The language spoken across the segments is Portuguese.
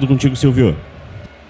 Tudo contigo, Silvio.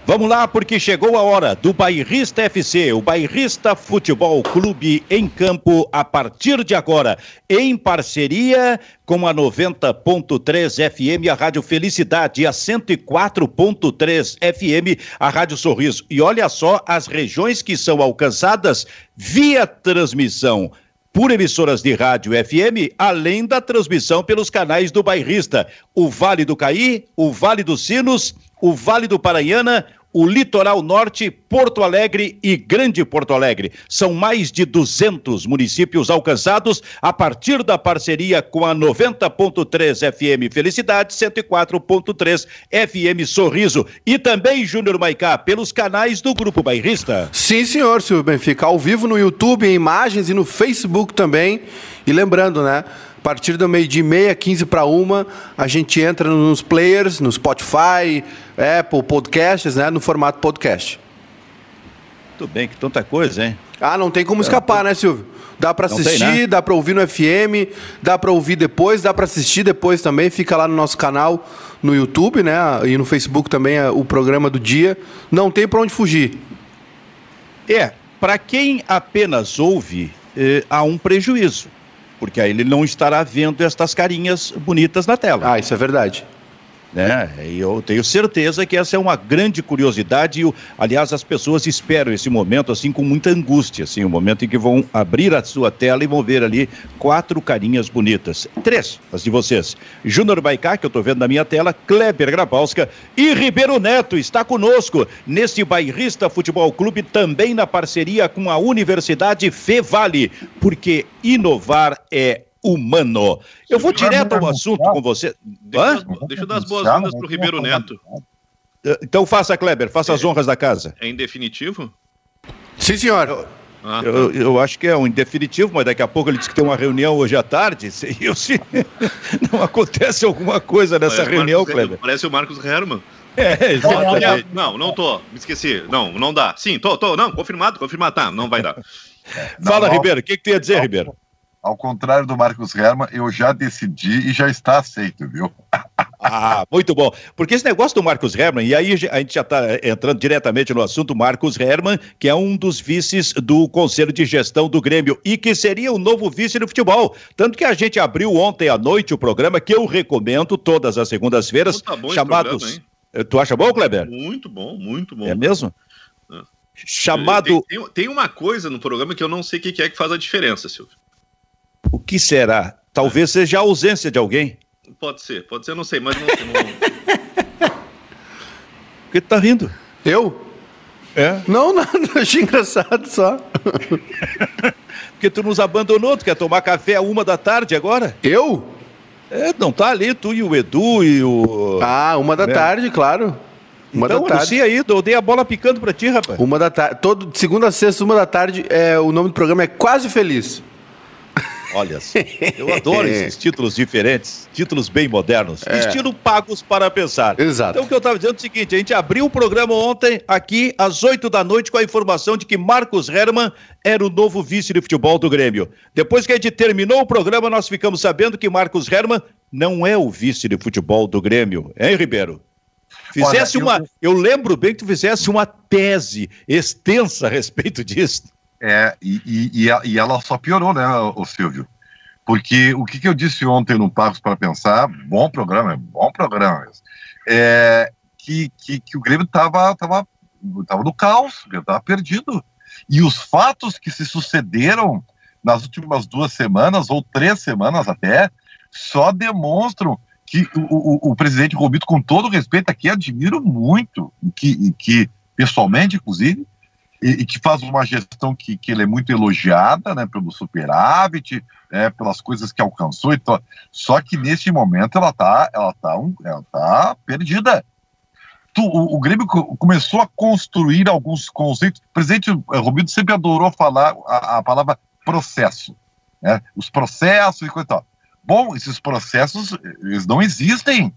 Vamos lá, porque chegou a hora do Bairrista FC, o Bairrista Futebol Clube em campo a partir de agora, em parceria com a 90.3 FM, a Rádio Felicidade, e a 104.3 FM, a Rádio Sorriso. E olha só as regiões que são alcançadas via transmissão por emissoras de rádio FM, além da transmissão pelos canais do Bairrista, o Vale do Caí, o Vale dos Sinos, o Vale do Paranhana, o Litoral Norte, Porto Alegre e Grande Porto Alegre. São mais de 200 municípios alcançados a partir da parceria com a 90.3 FM Felicidade, 104.3 FM Sorriso e também Júnior Maicá pelos canais do Grupo Bairrista. Sim, senhor, Silvio Benfica, ao vivo no YouTube, em imagens e no Facebook também. E lembrando, né? A partir do meio de meia, 15 para uma, a gente entra nos players, no Spotify, Apple Podcasts, né? No formato podcast. Tudo bem, que tanta coisa, hein? Ah, não tem como escapar, né, Silvio? Dá para assistir, tem, né? dá para ouvir no FM, dá para ouvir depois, dá para assistir depois também. Fica lá no nosso canal no YouTube, né? E no Facebook também é o programa do dia. Não tem para onde fugir. É, para quem apenas ouve, eh, há um prejuízo porque aí ele não estará vendo estas carinhas bonitas na tela. Ah, isso é verdade. Né? E eu tenho certeza que essa é uma grande curiosidade e, aliás, as pessoas esperam esse momento assim com muita angústia, assim, o momento em que vão abrir a sua tela e vão ver ali quatro carinhas bonitas. Três, as de vocês. Júnior Baicá, que eu estou vendo na minha tela, Kleber Grabowska e Ribeiro Neto está conosco neste Bairrista Futebol Clube, também na parceria com a Universidade Fevale, porque inovar é humano. Eu vou direto ao assunto com você. Deixa, deixa eu dar as boas-vindas para o Ribeiro Neto. Eh, então faça, Kleber, faça as honras da casa. É em definitivo? Sim, senhor. Ah, tá. eu, eu, acho que é um indefinitivo, mas daqui a pouco ele disse que tem uma reunião hoje à tarde. Se, eu, se não acontece alguma coisa nessa parece reunião, Marcos, Kleber. Parece o Marcos Herman. É, exatamente. Não, não tô. Me esqueci. Não, não dá. Sim, tô, tô. Não, confirmado, confirmado. Tá, não vai dar. Fala, não, Ribeiro. O que, que tu ia dizer, não, Ribeiro? Ao contrário do Marcos Herman, eu já decidi e já está aceito, viu? Ah, muito bom. Porque esse negócio do Marcos Herman, e aí a gente já está entrando diretamente no assunto, Marcos Herman, que é um dos vices do Conselho de Gestão do Grêmio e que seria o novo vice no futebol. Tanto que a gente abriu ontem à noite o programa, que eu recomendo todas as segundas-feiras, tá chamados. Programa, eh, tu acha bom, Kleber? Muito bom, muito bom. É mesmo? É. Chamado. Tem, tem, tem, uma coisa no programa que eu não sei o que é que faz a diferença, Silvio. O que será? Talvez seja a ausência de alguém. Pode ser, pode ser, eu não sei, mas não. não... Por que tu tá rindo? Eu? É? Não, nada, achei engraçado só. Porque tu nos abandonou, tu quer tomar café a uma da tarde agora? Eu? É, não tá ali, tu e o Edu e o. Ah, uma da é. tarde, claro. Uma então, da tarde. aí, eu dei a bola picando pra ti, rapaz. Uma da tarde. Todo, segunda a sexta, uma da tarde, é, o nome do programa é Quase Feliz. Olha, eu adoro esses títulos diferentes, títulos bem modernos, é. estilo pagos para pensar. Exato. Então, o que eu estava dizendo é o seguinte: a gente abriu o programa ontem, aqui, às 8 da noite, com a informação de que Marcos Herman era o novo vice de futebol do Grêmio. Depois que a gente terminou o programa, nós ficamos sabendo que Marcos Herman não é o vice de futebol do Grêmio, hein, Ribeiro? Fizesse Olha, uma. Eu... eu lembro bem que tu fizesse uma tese extensa a respeito disso. É, e, e, e, ela só piorou, né, o Silvio? Porque o que, que eu disse ontem no Pagos para Pensar, bom programa, bom programa, é que, que, que o Grêmio estava tava, tava no caos, estava perdido. E os fatos que se sucederam nas últimas duas semanas, ou três semanas até, só demonstram que o, o, o presidente Romito, com todo respeito aqui, admiro muito, que, que pessoalmente, inclusive, e, e, que faz uma gestão que, que ele é muito elogiada, né, pelo superávit, é, pelas coisas que alcançou, então, só que neste momento ela tá, ela tá, um, ela tá perdida. Tu, o, o, Grêmio começou a construir alguns conceitos. O presidente Romildo sempre adorou falar a, a palavra processo, né, os processos e coisa e tal. Bom, esses processos, eles não existem.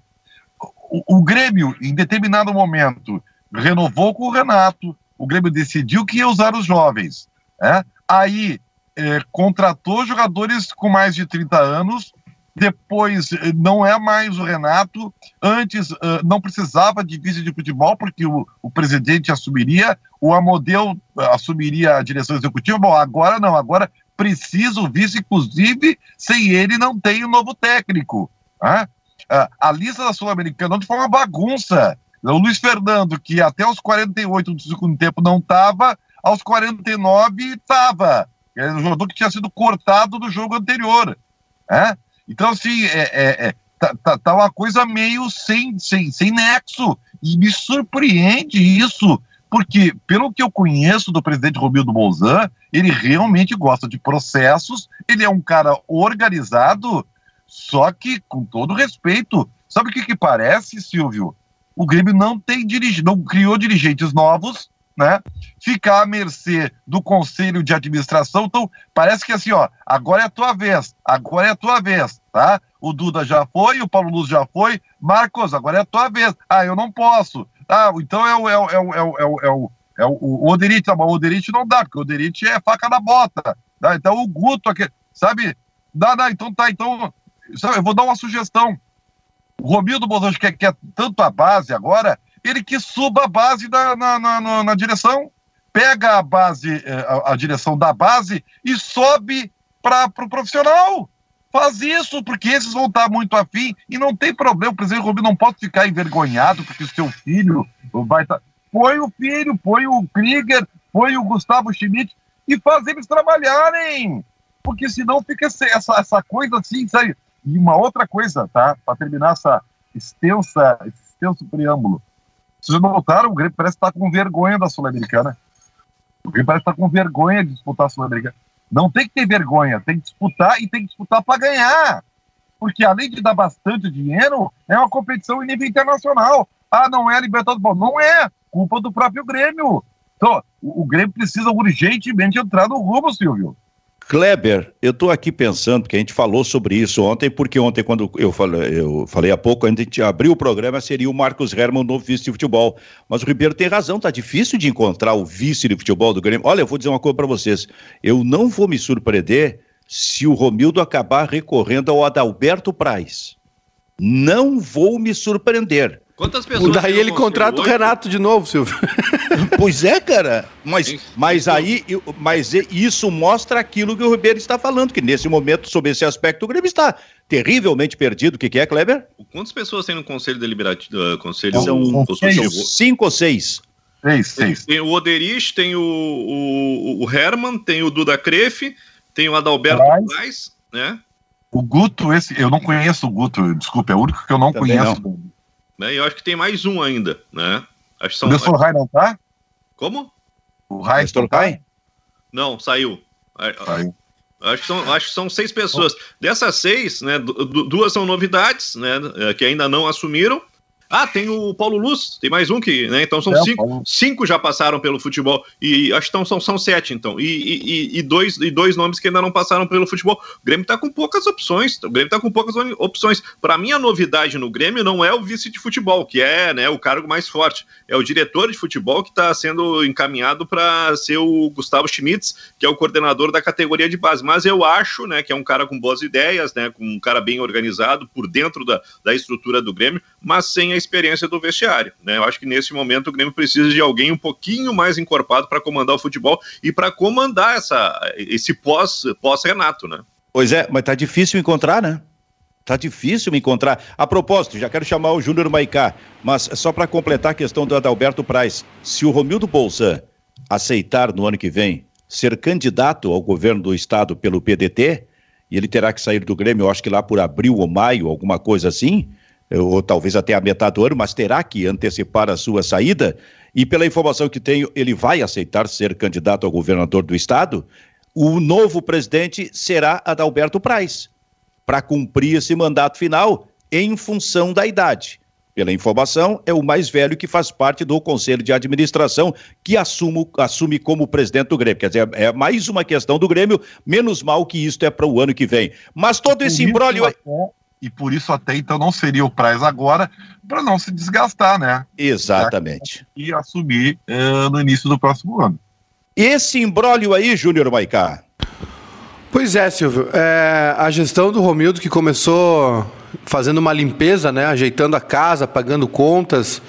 O, o Grêmio, em determinado momento, renovou com o Renato, o Grêmio decidiu que ia usar os jovens. Né? Aí é, contratou jogadores com mais de 30 anos depois não é mais o Renato. Antes não precisava de vice de futebol, porque o, o presidente assumiria, o Amodeu assumiria a direção executiva. Bom, agora não, agora precisa o vice, inclusive, sem ele não tem o um novo técnico. Né? A lista da Sul-Americana foi uma bagunça. O Luiz Fernando, que até os 48 do segundo tempo não estava, aos 49 estava. Era um jogador que tinha sido cortado do jogo anterior. Né? Então, assim, é, é, é tá, tá, tá, uma coisa meio sem, sem, sem nexo. E me surpreende isso, porque, pelo que eu conheço do presidente Romildo Bolzan, ele realmente gosta de processos, ele é um cara organizado, só que, com todo respeito, sabe o que, que parece, Silvio? O Grêmio não tem dirigente, não criou dirigentes novos, né? Ficar à mercê do conselho de administração. Então, parece que assim, ó, agora é a tua vez, agora é a tua vez, tá? O Duda já foi, o Paulo Luz já foi, Marcos, agora é a tua vez. Ah, eu não posso. Ah, então é o, é o, é o, é o, é o, é o, é o, o Oderite, o Oderite não dá, porque o Oderite é faca na bota. Tá? Então o Guto, aqui, sabe? Dá, dá, então tá, então. Sabe, eu vou dar uma sugestão. Romildo Bolsonaro quer, quer tanto a base agora, ele que suba a base da, na, na, na, na direção, pega a base, eh, a, a, direção da base e sobe para o pro profissional. Faz isso, porque esses vão estar muito afim e não tem problema. O presidente Romildo não pode ficar envergonhado porque o seu filho vai estar. Tá... Põe o filho, põe o Krieger, põe o Gustavo Schmidt e faz eles trabalharem. Porque senão fica essa, essa coisa assim, sabe? E uma outra coisa, tá? Para terminar essa extensa, esse extenso preâmbulo. Vocês notaram? O Grêmio parece estar com vergonha da Sul-Americana. O Grêmio parece estar com vergonha de disputar a Sul-Americana. Não tem que ter vergonha, tem que disputar e tem que disputar para ganhar. Porque além de dar bastante dinheiro, é uma competição em nível internacional. Ah, não é Libertadores. Não é. Culpa do próprio Grêmio. Então, o Grêmio precisa urgentemente entrar no rumo, Silvio. Kleber, eu estou aqui pensando, que a gente falou sobre isso ontem, porque ontem, quando eu falei, eu falei há pouco, a gente abriu o programa, seria o Marcos Herman, novo vice de futebol. Mas o Ribeiro tem razão, tá difícil de encontrar o vice de futebol do Grêmio. Olha, eu vou dizer uma coisa para vocês. Eu não vou me surpreender se o Romildo acabar recorrendo ao Adalberto Praz. Não vou me surpreender. Quantas pessoas. Daí ele contrata o Renato de novo, Silvio. Pois é, cara. Mas, mas aí, mas isso mostra aquilo que o Ribeiro está falando, que nesse momento, sob esse aspecto, o Grêmio está terrivelmente perdido. O que, que é, Kleber? Quantas pessoas tem no Conselho Deliberativo? Uh, conselho São cinco ou seis. Seis, seis. Tem, tem o Oderich, tem o, o, o Herman, tem o Duda Crefe, tem o Adalberto Paz, né? O Guto, esse, eu não conheço o Guto, desculpa, é o único que eu não Também conheço. Não. Né? E eu acho que tem mais um ainda, né? Acho que são. O Nestor Rai não tá? Como? O Rai Nestor Rai? Não, saiu. Saiu. Acho que, são, acho que são seis pessoas. Dessas seis, né, duas são novidades, né, que ainda não assumiram, ah, tem o Paulo Luz, tem mais um que, né? Então são é, cinco, cinco já passaram pelo futebol. E acho que são, são sete, então. E, e, e, dois, e dois nomes que ainda não passaram pelo futebol. O Grêmio tá com poucas opções. O Grêmio tá com poucas opções. Para mim, a novidade no Grêmio não é o vice de futebol, que é né, o cargo mais forte. É o diretor de futebol que está sendo encaminhado para ser o Gustavo Schmitz, que é o coordenador da categoria de base. Mas eu acho né, que é um cara com boas ideias, né? Com um cara bem organizado por dentro da, da estrutura do Grêmio, mas sem a experiência do vestiário. Né? Eu acho que nesse momento o Grêmio precisa de alguém um pouquinho mais encorpado para comandar o futebol e para comandar essa, esse pós-Renato, pós né? Pois é, mas tá difícil encontrar, né? Tá difícil me encontrar. A propósito, já quero chamar o Júnior Maicá, mas só para completar a questão do Adalberto Praz, se o Romildo Bolsa aceitar no ano que vem ser candidato ao governo do estado pelo PDT, e ele terá que sair do Grêmio, eu acho que lá por abril ou maio, alguma coisa assim, ou talvez até a metade do ano, mas terá que antecipar a sua saída. E pela informação que tenho, ele vai aceitar ser candidato ao governador do estado. O novo presidente será Adalberto Praz, para cumprir esse mandato final em função da idade. Pela informação, é o mais velho que faz parte do Conselho de Administração, que assumo, assume como presidente do Grêmio. Quer dizer, é mais uma questão do Grêmio, menos mal que isto é para o ano que vem. Mas todo esse imbróglio e por isso até então não seria o Praz agora, para não se desgastar, né? Exatamente. E assumir uh, no início do próximo ano. Esse imbróglio aí, Júnior Maicá. Pois é, Silvio. É, a gestão do Romildo que começou fazendo uma limpeza, né, ajeitando a casa, pagando contas.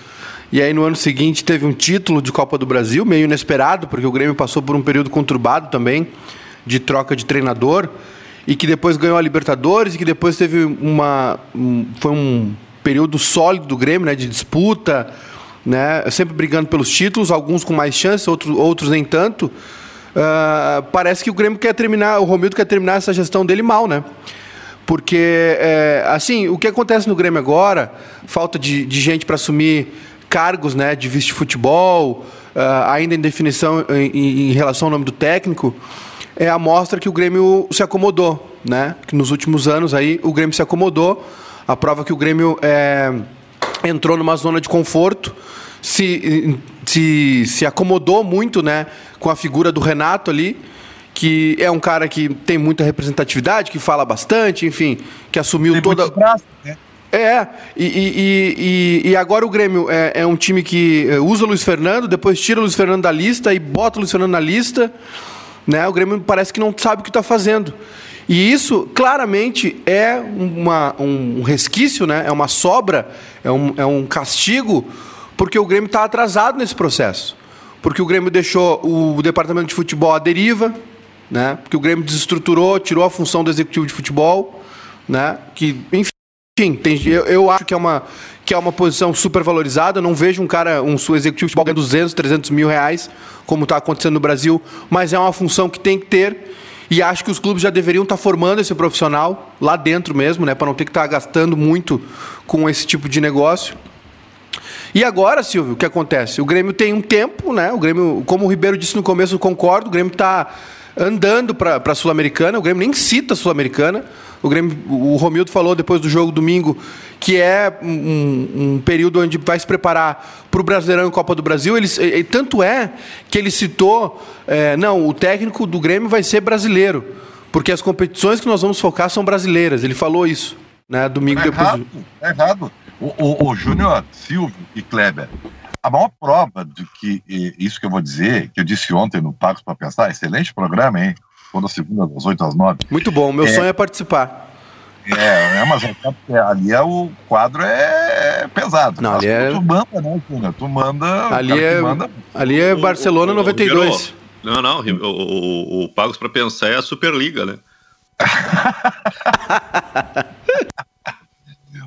E aí no ano seguinte teve um título de Copa do Brasil, meio inesperado, porque o Grêmio passou por um período conturbado também de troca de treinador e que depois ganhou a Libertadores e que depois teve uma um, foi um período sólido do Grêmio, né, de disputa, né, sempre brigando pelos títulos, alguns com mais chance, outros, outros nem tanto. Uh, parece que o Grêmio quer terminar, o Romildo quer terminar essa gestão dele mal, né? Porque, é, assim, o que acontece no Grêmio agora, falta de, de gente para assumir cargos né, de vice-futebol, uh, ainda em definição em, em, relação ao nome do técnico, é a mostra que o Grêmio se acomodou, né? Que nos últimos anos aí o Grêmio se acomodou, a prova que o Grêmio é, entrou numa zona de conforto, se, se, se acomodou muito né, com a figura do Renato ali, que é um cara que tem muita representatividade, que fala bastante, enfim, que assumiu tem toda. Braço, né? É, e, e, e, e, agora o Grêmio é, é, um time que é, usa o Luiz Fernando, depois tira o Luiz Fernando da lista e bota o Luiz Fernando na lista. Né? O Grêmio parece que não sabe o que está fazendo. E isso claramente é uma, um resquício, né? é uma sobra, é um, é um castigo, porque o Grêmio está atrasado nesse processo. Porque o Grêmio deixou o departamento de futebol à deriva, né? porque o Grêmio desestruturou, tirou a função do executivo de futebol, né? que, enfim, tem, eu, eu acho que é uma que é uma posição super valorizada. Eu não vejo um cara, um executivo de futebol ganhando 200, 300 mil reais, como está acontecendo no Brasil, mas é uma função que tem que ter. E acho que os clubes já deveriam estar tá formando esse profissional lá dentro mesmo, né, para não ter que estar tá gastando muito com esse tipo de negócio. E agora, Silvio, o que acontece? O Grêmio tem um tempo, né? O Grêmio, como o Ribeiro disse no começo, eu concordo, o Grêmio está andando para a Sul-Americana, o Grêmio nem cita a Sul-Americana. O, Grêmio, o Romildo falou depois do jogo domingo que é um, um período onde vai se preparar para o Brasileirão e Copa do Brasil. Ele, e, tanto é que ele citou, é, não, o técnico do Grêmio vai ser brasileiro, porque as competições que nós vamos focar são brasileiras. Ele falou isso, né, domingo é depois. Errado, é errado. O, o, o Júnior, Silvio e Kleber, a maior prova de que isso que eu vou dizer, que eu disse ontem no Pagos para Pensar, excelente programa, hein? Toda segunda, das 8 às 9. Muito bom, meu é, sonho é participar. É, é, mas é, ali é o quadro é pesado. Não, ali é... Tu manda, né, Cunha? Tu manda. Ali é, manda... ali é Barcelona o, o, 92. O, não, não, o, o, o Pagos para Pensar é a Superliga, né?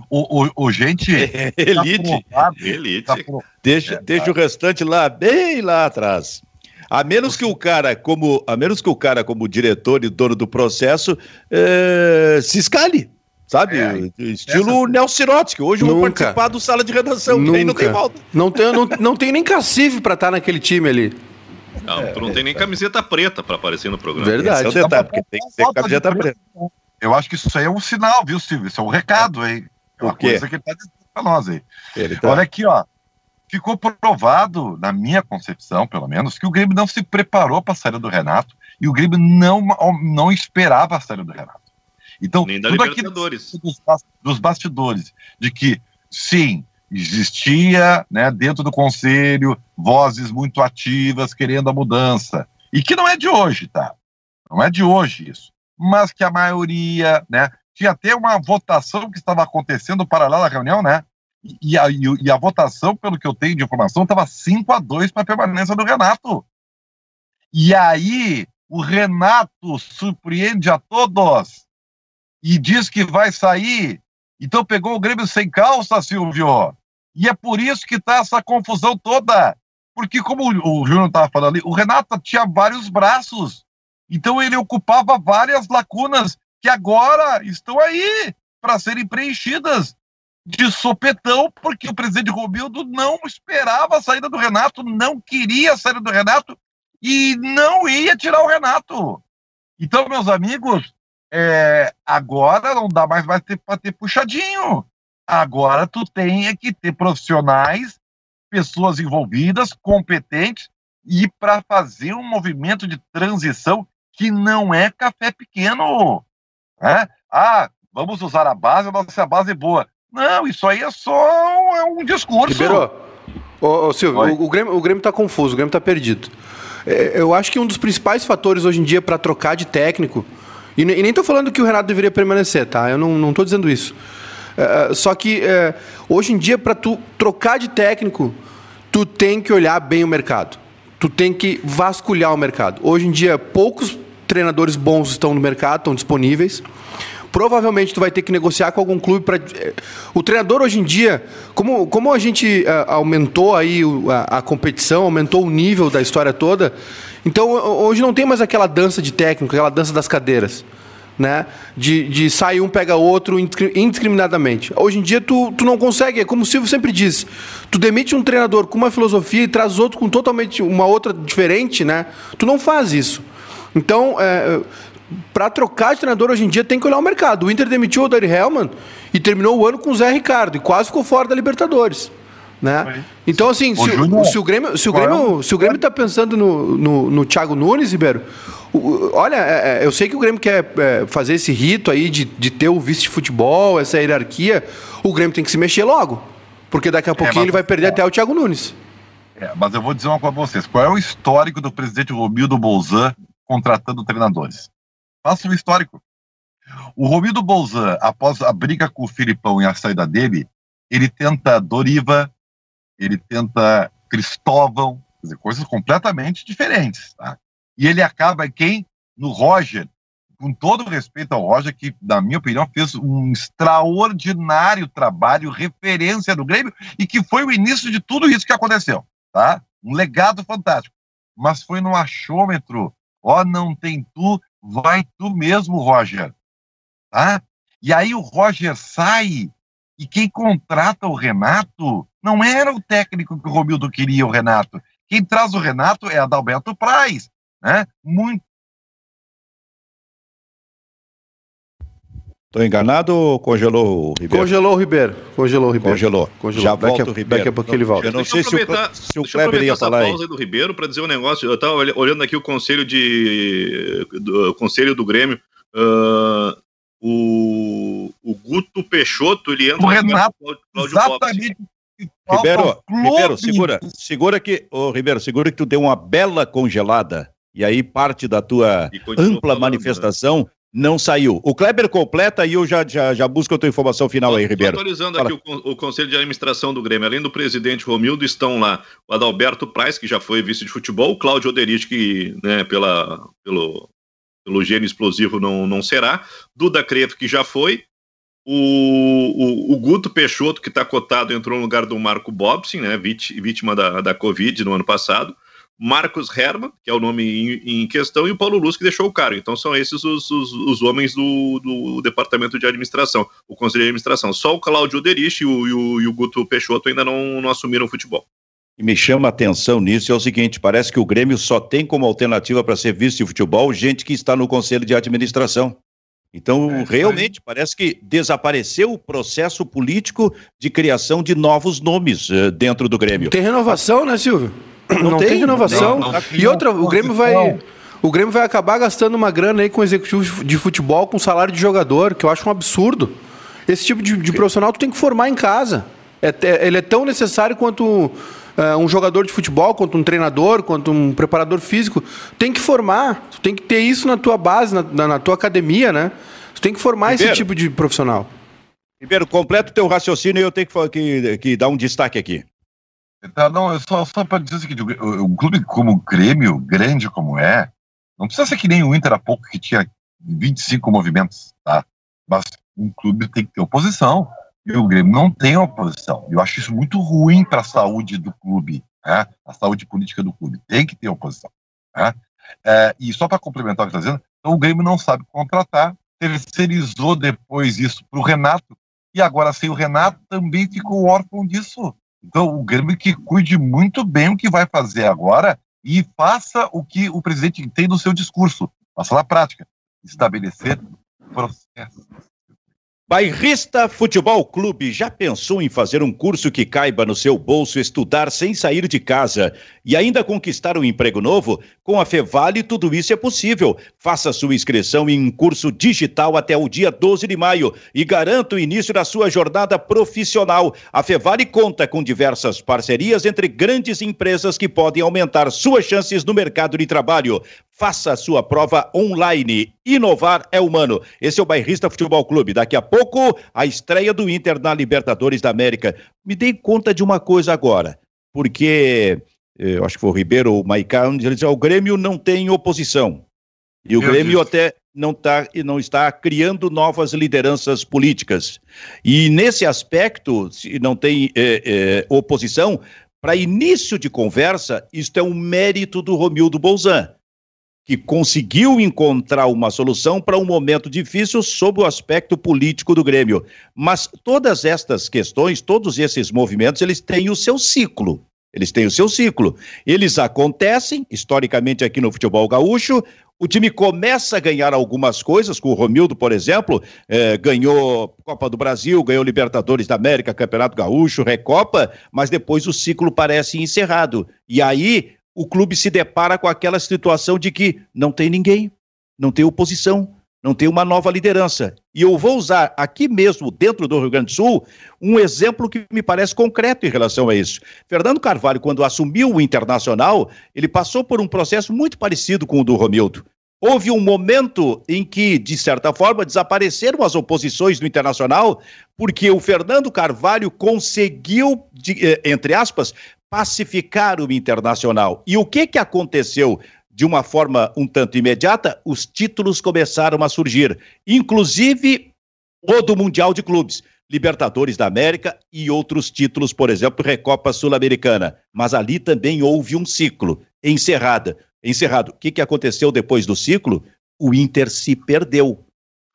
o, o, o, gente. É, elite. Tá elite. Tá deixa é, deixa tá. o restante lá, bem lá atrás. A menos que o cara, como, a menos que o cara, como diretor e dono do processo, é, se escale. Sabe? É, Estilo essa... Nelson Sirotsky. Hoje eu vou participar do sala de redação, Nunca. que aí não tem volta. Não tem, não, não tem nem cacife para estar naquele time ali. Não, tu não tem nem camiseta preta para aparecer no programa. Verdade. Esse é o detalhe, porque tem que ter camiseta preta. Eu acho que isso aí é um sinal, viu, Silvio? Isso é um recado, hein? É uma coisa que ele tá dizendo pra nós aí. Tá... Olha aqui, ó ficou provado, na minha concepção, pelo menos, que o Grêmio não se preparou para a saída do Renato e o Grêmio não, não esperava a saída do Renato. Então, Nem da tudo. Dos, dos bastidores, de que, sim, existia né, dentro do conselho vozes muito ativas querendo a mudança. E que não é de hoje, tá? Não é de hoje isso. Mas que a maioria, né? Tinha até uma votação que estava acontecendo paralela à reunião, né? E a, e a votação, pelo que eu tenho de informação, estava 5 a 2 para a permanência do Renato. E aí, o Renato surpreende a todos e diz que vai sair. Então pegou o Grêmio sem calça, Silvio. E é por isso que está essa confusão toda. Porque, como o, Júnior estava falando ali, o Renato tinha vários braços. Então ele ocupava várias lacunas que agora estão aí para serem preenchidas de sopetão, porque o presidente Romildo não esperava a saída do Renato, não queria a saída do Renato e não ia tirar o Renato. Então, meus amigos, é, agora não dá mais para ter, ter puxadinho. Agora tu tem é que ter profissionais, pessoas envolvidas, competentes, e para fazer um movimento de transição que não é café pequeno. Né? Ah, vamos usar a base, a nossa base é boa. Não, isso aí é só um, é um discurso. Liberou. Ô, ô Silvio, o, o, Grêmio, o Grêmio tá confuso, o Grêmio tá perdido. É, eu acho que um dos principais fatores hoje em dia para trocar de técnico E, e nem estou falando que o Renato deveria permanecer, tá? Eu não estou dizendo isso. Uh, só que uh, hoje em dia, para tu trocar de técnico, tu tem que olhar bem o mercado. Tu tem que vasculhar o mercado. Hoje em dia, poucos treinadores bons estão no mercado, estão disponíveis. Provavelmente tu vai ter que negociar com algum clube para o treinador hoje em dia, como, como a gente uh, aumentou aí a, a, competição, aumentou o nível da história toda, então hoje não tem mais aquela dança de técnico, aquela dança das cadeiras né? De, de sair um pega outro indiscriminadamente. Hoje em dia tu, tu não consegue, é como o Silvio sempre diz, tu demite um treinador com uma filosofia e traz outro com totalmente uma outra diferente, né? Tu não faz isso. Então, é, para trocar de treinador hoje em dia tem que olhar o mercado. O Inter demitiu o Dari Hellman e terminou o ano com o Zé Ricardo e quase ficou fora da Libertadores. Né? Então, assim, se, o, se o Grêmio se o Grêmio, se o Grêmio está pensando no, no, no Thiago Nunes, Ribeiro, olha, é, é, eu sei que o Grêmio quer é, fazer esse rito aí de, de ter o vice de futebol, essa hierarquia. O Grêmio tem que se mexer logo. Porque daqui a pouquinho é, ele vai perder até o Thiago Nunes. É, mas eu vou dizer uma coisa pra vocês. Qual é o histórico do presidente Romildo Bolzan contratando treinadores? Faça o histórico. O Romildo Bolzan, após a briga com o Filipão e a saída dele, ele tenta Doriva, ele tenta Cristóvão, dizer, coisas completamente diferentes. Tá? E ele acaba quem? No Roger, com todo respeito ao Roger, que, na minha opinião, fez um extraordinário trabalho, referência do Grêmio, e que foi o início de tudo isso que aconteceu. Tá? Um legado fantástico. Mas foi no achômetro. Ó, oh, não tem tu, vai tu mesmo, Roger. Tá? E aí o Roger sai, e quem contrata o Renato não era o técnico que o Romildo queria, o Renato. Quem traz o Renato é Adalberto Praz, né? Muito. Estou enganado ou congelou o Ribeiro? Congelou o Ribeiro. Congelou o Ribeiro. Congelou. congelou. Já daqui volta o Ribeiro. Daqui a pouco ele volta. Eu não sei se o, se o Kleber ia falar aí. pausa do Ribeiro para dizer um negócio. Eu estava olhando aqui o conselho de do, o conselho do Grêmio. Uh, o, o Guto Peixoto, ele entra o Renato, exatamente. Ribeiro, Ribeiro, segura, segura que, ô, Ribeiro, segura que tu deu uma bela congelada e aí parte da tua ampla falando, manifestação né? Não saiu. O Kleber completa e eu já, já, já busco a tua informação final aí, Ribeiro. atualizando Fala. aqui o, o, Conselho de Administração do Grêmio. Além do presidente Romildo, estão lá o Adalberto Praz, que já foi vice de futebol, o Cláudio Oderich, que né, pela, pelo, pelo gênio explosivo não, não será, Duda Crevo, que já foi, o, o, o, Guto Peixoto, que está cotado, entrou no lugar do Marco Bobsin, né, vítima da, da Covid no ano passado. Marcos Herman, que é o nome em, em, questão, e o Paulo Luz, que deixou o cargo. Então são esses os, os, os homens do, do, departamento de administração, o conselho de administração. Só o Cláudio Derich e o, e o, e o Guto Peixoto ainda não, não assumiram o futebol. E me chama a atenção nisso é o seguinte: parece que o Grêmio só tem como alternativa para ser vice de futebol gente que está no conselho de administração. Então, é, realmente, parece que desapareceu o processo político de criação de novos nomes uh, dentro do Grêmio. Tem renovação, né, Silvio? Não, não tem, tem, renovação. Não, não, e outra, o Grêmio vai. O Grêmio vai acabar gastando uma grana aí com executivo de futebol, com salário de jogador, que eu acho um absurdo. Esse tipo de, de profissional tu tem que formar em casa. É, é, ele é tão necessário quanto uh, um jogador de futebol, quanto um treinador, quanto um preparador físico, tem que formar, tu tem que ter isso na tua base, na, na, na tua academia, né? Tu tem que formar Ribeiro, esse tipo de profissional. Ribeiro, completa o teu raciocínio e eu tenho que, que, que dar um destaque aqui. Tá, não, só, só para dizer o seguinte, um clube como o Grêmio, grande como é, não precisa ser que nem o Inter há pouco, que tinha 25 movimentos, tá? Mas um clube tem que ter oposição. E o Grêmio não tem oposição. Eu acho isso muito ruim para a saúde do clube, né? a saúde política do clube. Tem que ter oposição. Né? É, e só para complementar o que está dizendo, então o Grêmio não sabe contratar, terceirizou depois isso para o Renato, e agora sem o Renato também ficou órfão disso. Então o Grêmio que cuide muito bem o que vai fazer agora e faça o que o presidente tem no seu discurso, faça na prática, estabelecer processos Bairrista Futebol Clube já pensou em fazer um curso que caiba no seu bolso, estudar sem sair de casa e ainda conquistar um emprego novo? Com a Fevale, tudo isso é possível. Faça sua inscrição em um curso digital até o dia 12 de maio e garanta o início da sua jornada profissional. A Fevale conta com diversas parcerias entre grandes empresas que podem aumentar suas chances no mercado de trabalho. Faça sua prova online. Inovar é humano. Esse é o Bairrista Futebol Clube. Daqui a pouco, a estreia do Inter na Libertadores da América. Me dei conta de uma coisa agora, porque eh, eu acho que foi o Ribeiro ou o Maicon, ele disse: o Grêmio não tem oposição. E o Grêmio até não, tá, não está criando novas lideranças políticas. E nesse aspecto, se não tem eh, eh, oposição, para início de conversa, isto é um mérito do Romildo Bolzan que conseguiu encontrar uma solução para um momento difícil sob o aspecto político do Grêmio. Mas todas estas questões, todos esses movimentos, eles têm o seu ciclo. Eles têm o seu ciclo. Eles acontecem, historicamente, aqui no futebol gaúcho. O time começa a ganhar algumas coisas, com o Romildo, por exemplo, eh, ganhou Copa do Brasil, ganhou Libertadores da América, Campeonato Gaúcho, Recopa, mas depois o ciclo parece encerrado. E aí o clube se depara com aquela situação de que não tem ninguém, não tem oposição, não tem uma nova liderança. E eu vou usar aqui mesmo, dentro do Rio Grande do Sul, um exemplo que me parece concreto em relação a isso. Fernando Carvalho, quando assumiu o Internacional, ele passou por um processo muito parecido com o do Romildo. Houve um momento em que, de certa forma, desapareceram as oposições do Internacional, porque o Fernando Carvalho conseguiu, eh, entre aspas, pacificar o internacional. E o que, que aconteceu de uma forma um tanto imediata? Os títulos começaram a surgir, inclusive o do Mundial de Clubes. Libertadores da América e outros títulos, por exemplo, Recopa Sul-Americana. Mas ali também houve um ciclo encerrada. Encerrado. O que, que aconteceu depois do ciclo? O Inter se perdeu.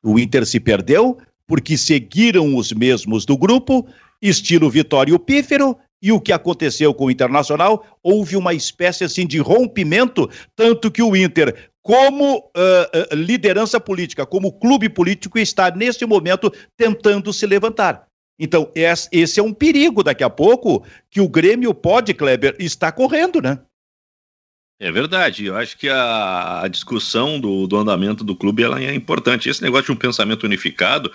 O Inter se perdeu porque seguiram os mesmos do grupo, estilo Vitório Pífero, e o que aconteceu com o Internacional, houve uma espécie assim de rompimento, tanto que o Inter, como uh, liderança política, como clube político, está neste momento tentando se levantar. Então, esse é um perigo daqui a pouco que o Grêmio pode, Kleber, estar correndo, né? É verdade, eu acho que a, a discussão do, do, andamento do clube ela é importante. Esse negócio de um pensamento unificado,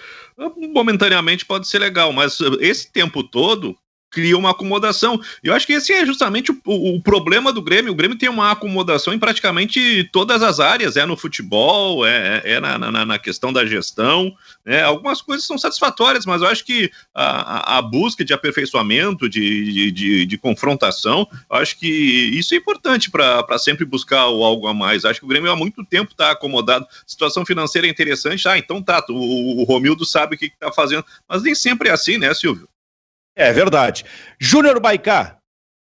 momentaneamente pode ser legal, mas esse tempo todo cria uma acomodação. Eu acho que esse é justamente o, o, problema do Grêmio. O Grêmio tem uma acomodação em praticamente todas as áreas, é no futebol, é, é na, na, na, questão da gestão. Né? Algumas coisas são satisfatórias, mas eu acho que a, a busca de aperfeiçoamento, de, de, de, de confrontação, acho que isso é importante para sempre buscar algo a mais. Acho que o Grêmio há muito tempo está acomodado. Situação financeira é interessante. Ah, então tá, o, o Romildo sabe o que está fazendo, mas nem sempre é assim, né, Silvio? É verdade. Júnior Baicá,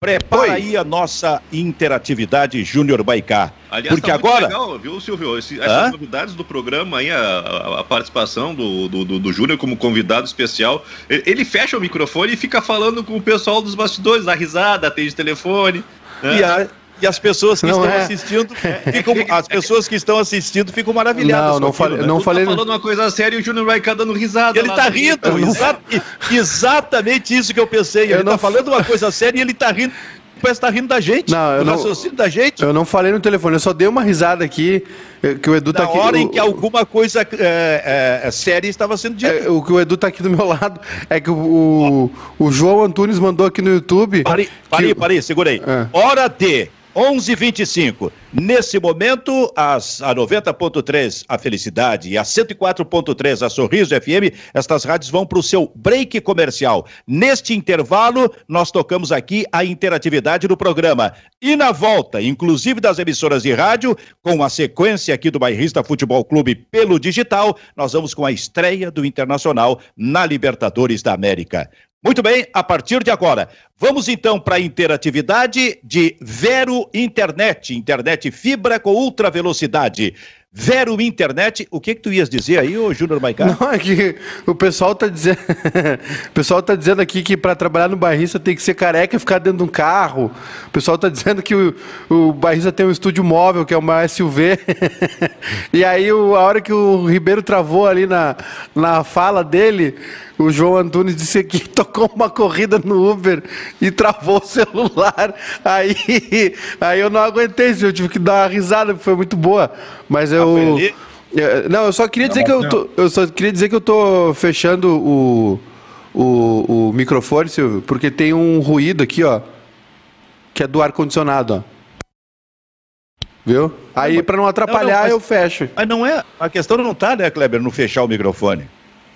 prepara Oi. aí a nossa interatividade Júnior Baicá. Aliás, Porque tá agora... legal, viu, Silvio? Esse, essas novidades do programa aí, a, a participação do, do, do, do Júnior como convidado especial, ele fecha o microfone e fica falando com o pessoal dos bastidores, dá risada, atende telefone. Né? E, a, e as pessoas que não estão é. assistindo ficam, as pessoas que estão assistindo ficam maravilhadas. Não, não, falei, né? não falei. Tá falando uma coisa séria e o Júnior vai ficar dando risada. Ele tá rindo, exa exatamente isso que eu pensei. Ele tá não... falando uma coisa séria e ele tá rindo. Parece que tá rindo da gente, não, eu raciocínio da gente. Eu não falei no telefone, eu só dei uma risada aqui, eh, que o Edu tá Na aqui. Na hora em que alguma coisa é, é, séria estava sendo dita. É, o que o Edu tá aqui do meu lado é que o, o, o João Antunes mandou aqui no YouTube. Parei, parei, que... parei segurei. É. Hora de 11:25. Nesse momento, as, a 90.3 a Felicidade e a 104.3 a Sorriso FM, estas rádios vão para o seu break comercial. Neste intervalo, nós tocamos aqui a interatividade do programa. E na volta, inclusive das emissoras de rádio, com a sequência aqui do Bairrista Futebol Clube pelo digital, nós vamos com a estreia do Internacional na Libertadores da América. Muito bem, a partir de agora, vamos então para a interatividade de Vero Internet, internet fibra com ultra velocidade. Vero Internet, o que que tu ias dizer aí, ô Júnior Maicá? Não, é que o pessoal tá dizendo, o pessoal tá dizendo aqui que para trabalhar no barrista tem que ser careca e ficar dentro de um carro. O pessoal tá dizendo que o, o barrista tem um estúdio móvel, que é uma SUV. e aí o, a hora que o Ribeiro travou ali na, na fala dele, o João Antunes disse que tocou uma corrida no Uber e travou o celular. Aí, aí eu não aguentei, eu tive que dar uma risada, foi muito boa. Mas eu. Não, eu só queria dizer que eu tô, eu só queria dizer que eu tô fechando o, o, o microfone, Silvio, porque tem um ruído aqui, ó, que é do ar condicionado, ó. Viu? Aí para não atrapalhar não, não, mas, eu fecho. Mas não é, a questão não tá, né, Kleber, no fechar o microfone.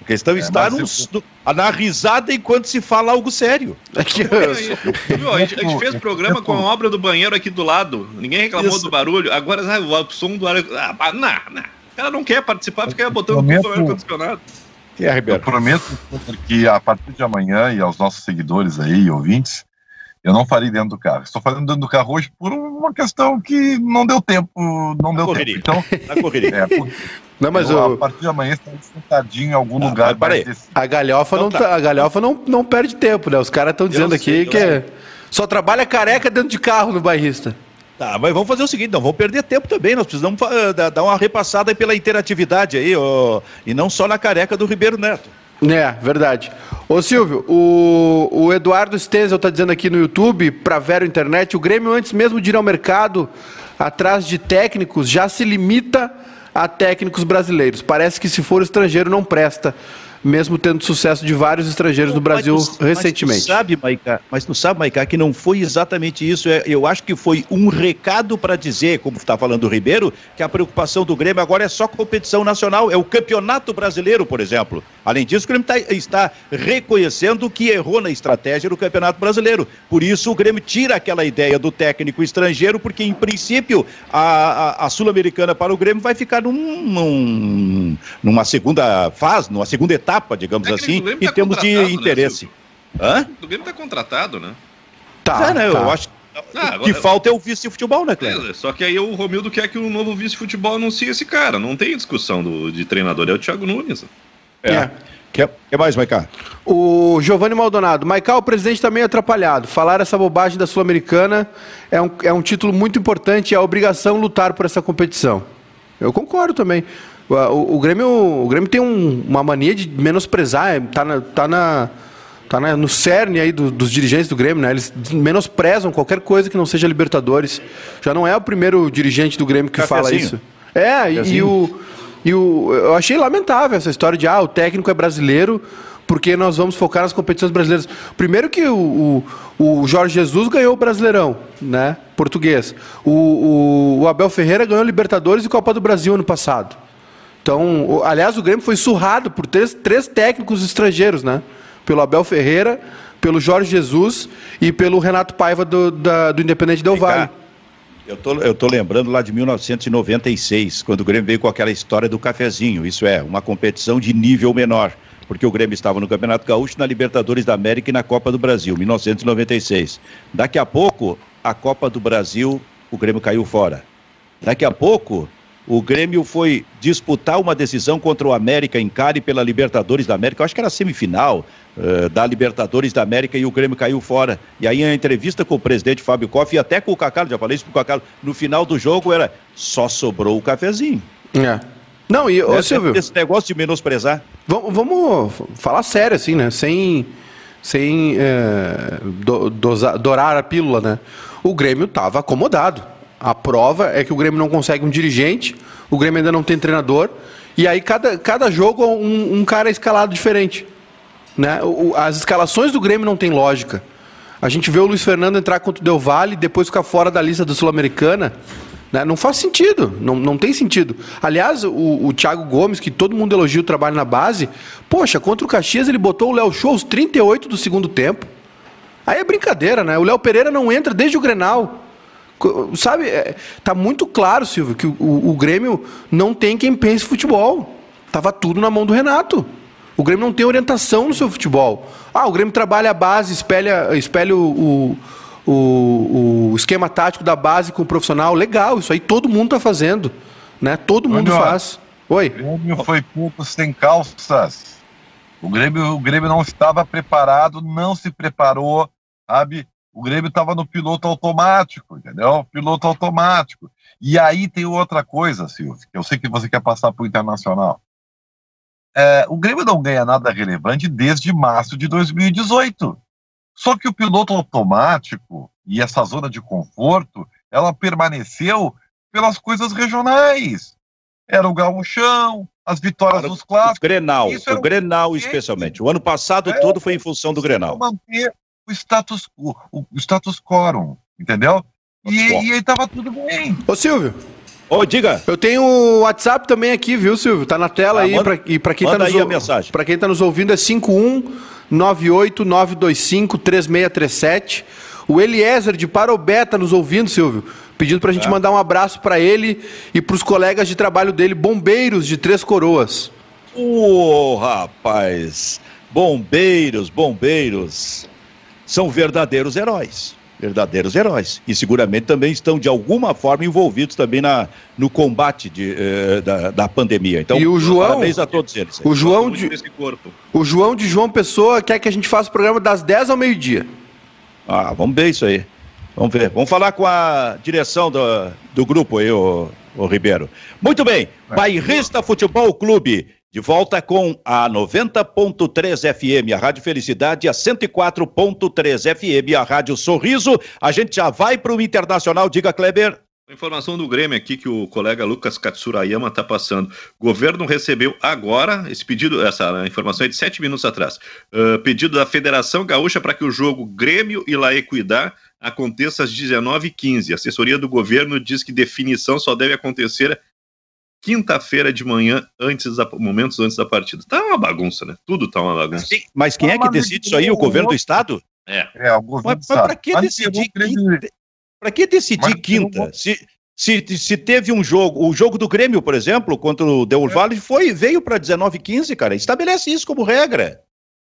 A questão é, está no, no, na risada enquanto se fala algo sério. É que, a, gente, a gente fez programa com a obra do banheiro aqui do lado. Ninguém reclamou Isso. do barulho. Agora sabe, o som do ar. Ah, não, não. O cara não quer participar, fica botando prometo, o ar-condicionado. É, Eu prometo que a partir de amanhã e aos nossos seguidores aí, ouvintes, eu não farei dentro do carro. Estou fazendo dentro do carro hoje por uma questão que não deu tempo. Não deu correria. tempo. Então, na correria. É, por... Não, mas eu, o... a partir de amanhã está sentadinho em algum ah, lugar. Peraí. A galhofa, então, não, tá. a galhofa não, não perde tempo, né? Os caras estão dizendo aqui que é... só trabalha careca dentro de carro no bairrista. Tá, mas vamos fazer o seguinte, não vamos perder tempo também, nós precisamos uh, dar uma repassada pela interatividade aí, uh, e não só na careca do Ribeiro Neto. É, verdade. Ô Silvio, o, o Eduardo Stenzel está dizendo aqui no YouTube, para Vero Internet, o Grêmio antes mesmo de ir ao mercado atrás de técnicos já se limita a técnicos brasileiros. Parece que se for estrangeiro não presta mesmo tendo sucesso de vários estrangeiros no Brasil tu, recentemente. Mas tu sabe, Maiká, mas tu sabe, Maiká, que não foi exatamente isso. É, eu acho que foi um recado para dizer, como está falando o Ribeiro, que a preocupação do Grêmio agora é só competição nacional, é o campeonato brasileiro, por exemplo. Além disso, o Grêmio tá, está reconhecendo que errou na estratégia do campeonato brasileiro. Por isso, o Grêmio tira aquela ideia do técnico estrangeiro, porque, em princípio, a, a, a Sul-Americana para o Grêmio vai ficar num, num, numa segunda fase, numa segunda etapa etapa, digamos é assim, em tá termos de né, interesse. Né, Hã? O Grêmio está contratado, né? Tá, é, né? Tá. Eu acho que ah, o que falta é o vice-futebol, né, Cleber? É, só que aí o Romildo quer que o novo vice-futebol anuncie esse cara. Não tem discussão do, de treinador, é o Thiago Nunes. É. é. Quer, quer mais, Maicá? O Giovanni Maldonado. Maicá, o presidente está meio atrapalhado. Falar essa bobagem da Sul-Americana é um, é um título muito importante e é a obrigação lutar por essa competição. Eu concordo também. O, o, Grêmio, o Grêmio tem um, uma mania de menosprezar, está é, na, tá na, tá na, no cerne aí do, dos dirigentes do Grêmio, né? Eles menosprezam qualquer coisa que não seja Libertadores. Já não é o primeiro dirigente do Grêmio que fala isso. É, e, e, o, e o. Eu achei lamentável essa história de ah, o técnico é brasileiro porque nós vamos focar nas competições brasileiras. Primeiro que o, o, o Jorge Jesus ganhou o Brasileirão, né? Português. O, o, o Abel Ferreira ganhou Libertadores e Copa do Brasil ano passado. Então, o, aliás, o Grêmio foi surrado por três, três técnicos estrangeiros, né? Pelo Abel Ferreira, pelo Jorge Jesus e pelo Renato Paiva do, da, do Independente Del Vale. Eu tô, eu tô lembrando lá de 1996, quando o Grêmio veio com aquela história do cafezinho. Isso é, uma competição de nível menor, porque o Grêmio estava no Campeonato Gaúcho, na Libertadores da América e na Copa do Brasil, 1996. Daqui a pouco, a Copa do Brasil, o Grêmio caiu fora. Daqui a pouco, o Grêmio foi disputar uma decisão contra o América em Cali pela Libertadores da América. Eu acho que era semifinal uh, da Libertadores da América e o Grêmio caiu fora. E aí a entrevista com o presidente Fábio Koff e até com o Cacalo, já falei isso pro Cacalo, no final do jogo era só sobrou o cafezinho. É. Não, e ô, Silvio... Esse negócio de menosprezar. Vamos, vamos falar sério assim, né? Sem, sem é, do, dosar, dourar a pílula, né? O Grêmio estava acomodado. A prova é que o Grêmio não consegue um dirigente, o Grêmio ainda não tem treinador, e aí cada, cada jogo um, um cara é escalado diferente. Né? O, as escalações do Grêmio não tem lógica. A gente vê o Luiz Fernando entrar contra o Del Valle e depois ficar fora da lista da Sul-Americana. Né? Não faz sentido, não, não tem sentido. Aliás, o, o Thiago Gomes, que todo mundo elogia o trabalho na base, poxa, contra o Caxias ele botou o Léo Show aos 38 do segundo tempo. Aí é brincadeira, né? O Léo Pereira não entra desde o Grenal. Sabe, é, tá muito claro, Silvio, que o, o, Grêmio não tem quem pense futebol. Tava tudo na mão do Renato. O Grêmio não tem orientação no seu futebol. Ah, o Grêmio trabalha a base, espelha, espelha o, o, o esquema tático da base com o profissional. Legal, isso aí todo mundo está fazendo. né? Todo mundo faz. Oi. O Grêmio foi pouco sem calças. O Grêmio, o Grêmio não estava preparado, não se preparou, sabe? O Grêmio estava no piloto automático, entendeu? Piloto automático. E aí tem outra coisa, Silvio, que eu sei que você quer passar para o Internacional. É, o Grêmio não ganha nada relevante desde março de 2018. Só que o piloto automático e essa zona de conforto, ela permaneceu pelas coisas regionais. Era o gauchão, as vitórias dos clássicos. O Grenal, o Grenal especialmente. O ano passado é, todo foi em função do Grenal. Manter o status, o, o status quorum, entendeu? E, e aí estava tudo bem. Ô Silvio, Ô, diga. Eu tenho o WhatsApp também aqui, viu, Silvio? Tá na tela ah, aí. Manda, pra, e para quem, tá nos, a mensagem. Pra quem tá nos ouvindo é 51989253637. O Eliezer de Parobé tá nos ouvindo, Silvio. Pedindo pra gente é. mandar um abraço para ele e pros colegas de trabalho dele, bombeiros de Três Coroas. Ô, oh, rapaz. Bombeiros, bombeiros. São verdadeiros heróis verdadeiros heróis. E seguramente também estão, de alguma forma, envolvidos também na, no combate de, eh, da, da, pandemia. Então, e o João, parabéns a todos eles. O João, de, o João de João Pessoa quer que a gente faça o programa das 10 ao meio-dia. Ah, vamos ver isso aí. Vamos ver. Vamos falar com a direção do, do grupo aí, o, o Ribeiro. Muito bem. Bairrista Futebol Clube de volta com a 90.3 FM, a Rádio Felicidade, a 104.3 FM, a Rádio Sorriso. A gente já vai para o Internacional, diga Kleber. Informação do Grêmio aqui que o colega Lucas Katsurayama está passando. O governo recebeu agora esse pedido, essa informação é de sete minutos atrás. Uh, pedido da Federação Gaúcha para que o jogo Grêmio e La Equidad aconteça às 19h15. A assessoria do governo diz que definição só deve acontecer quinta-feira de manhã, antes da, momentos antes da partida. Tá uma bagunça, né? Tudo tá uma bagunça. Sim, mas quem é que decide isso aí? O governo do estado? É. É, o governo mas, mas para que decidir quinta? Para que decidir quinta? Se, se, se teve um jogo, o jogo do Grêmio, por exemplo, contra o Del Valle, foi, veio para 19 15 cara. Estabelece isso como regra.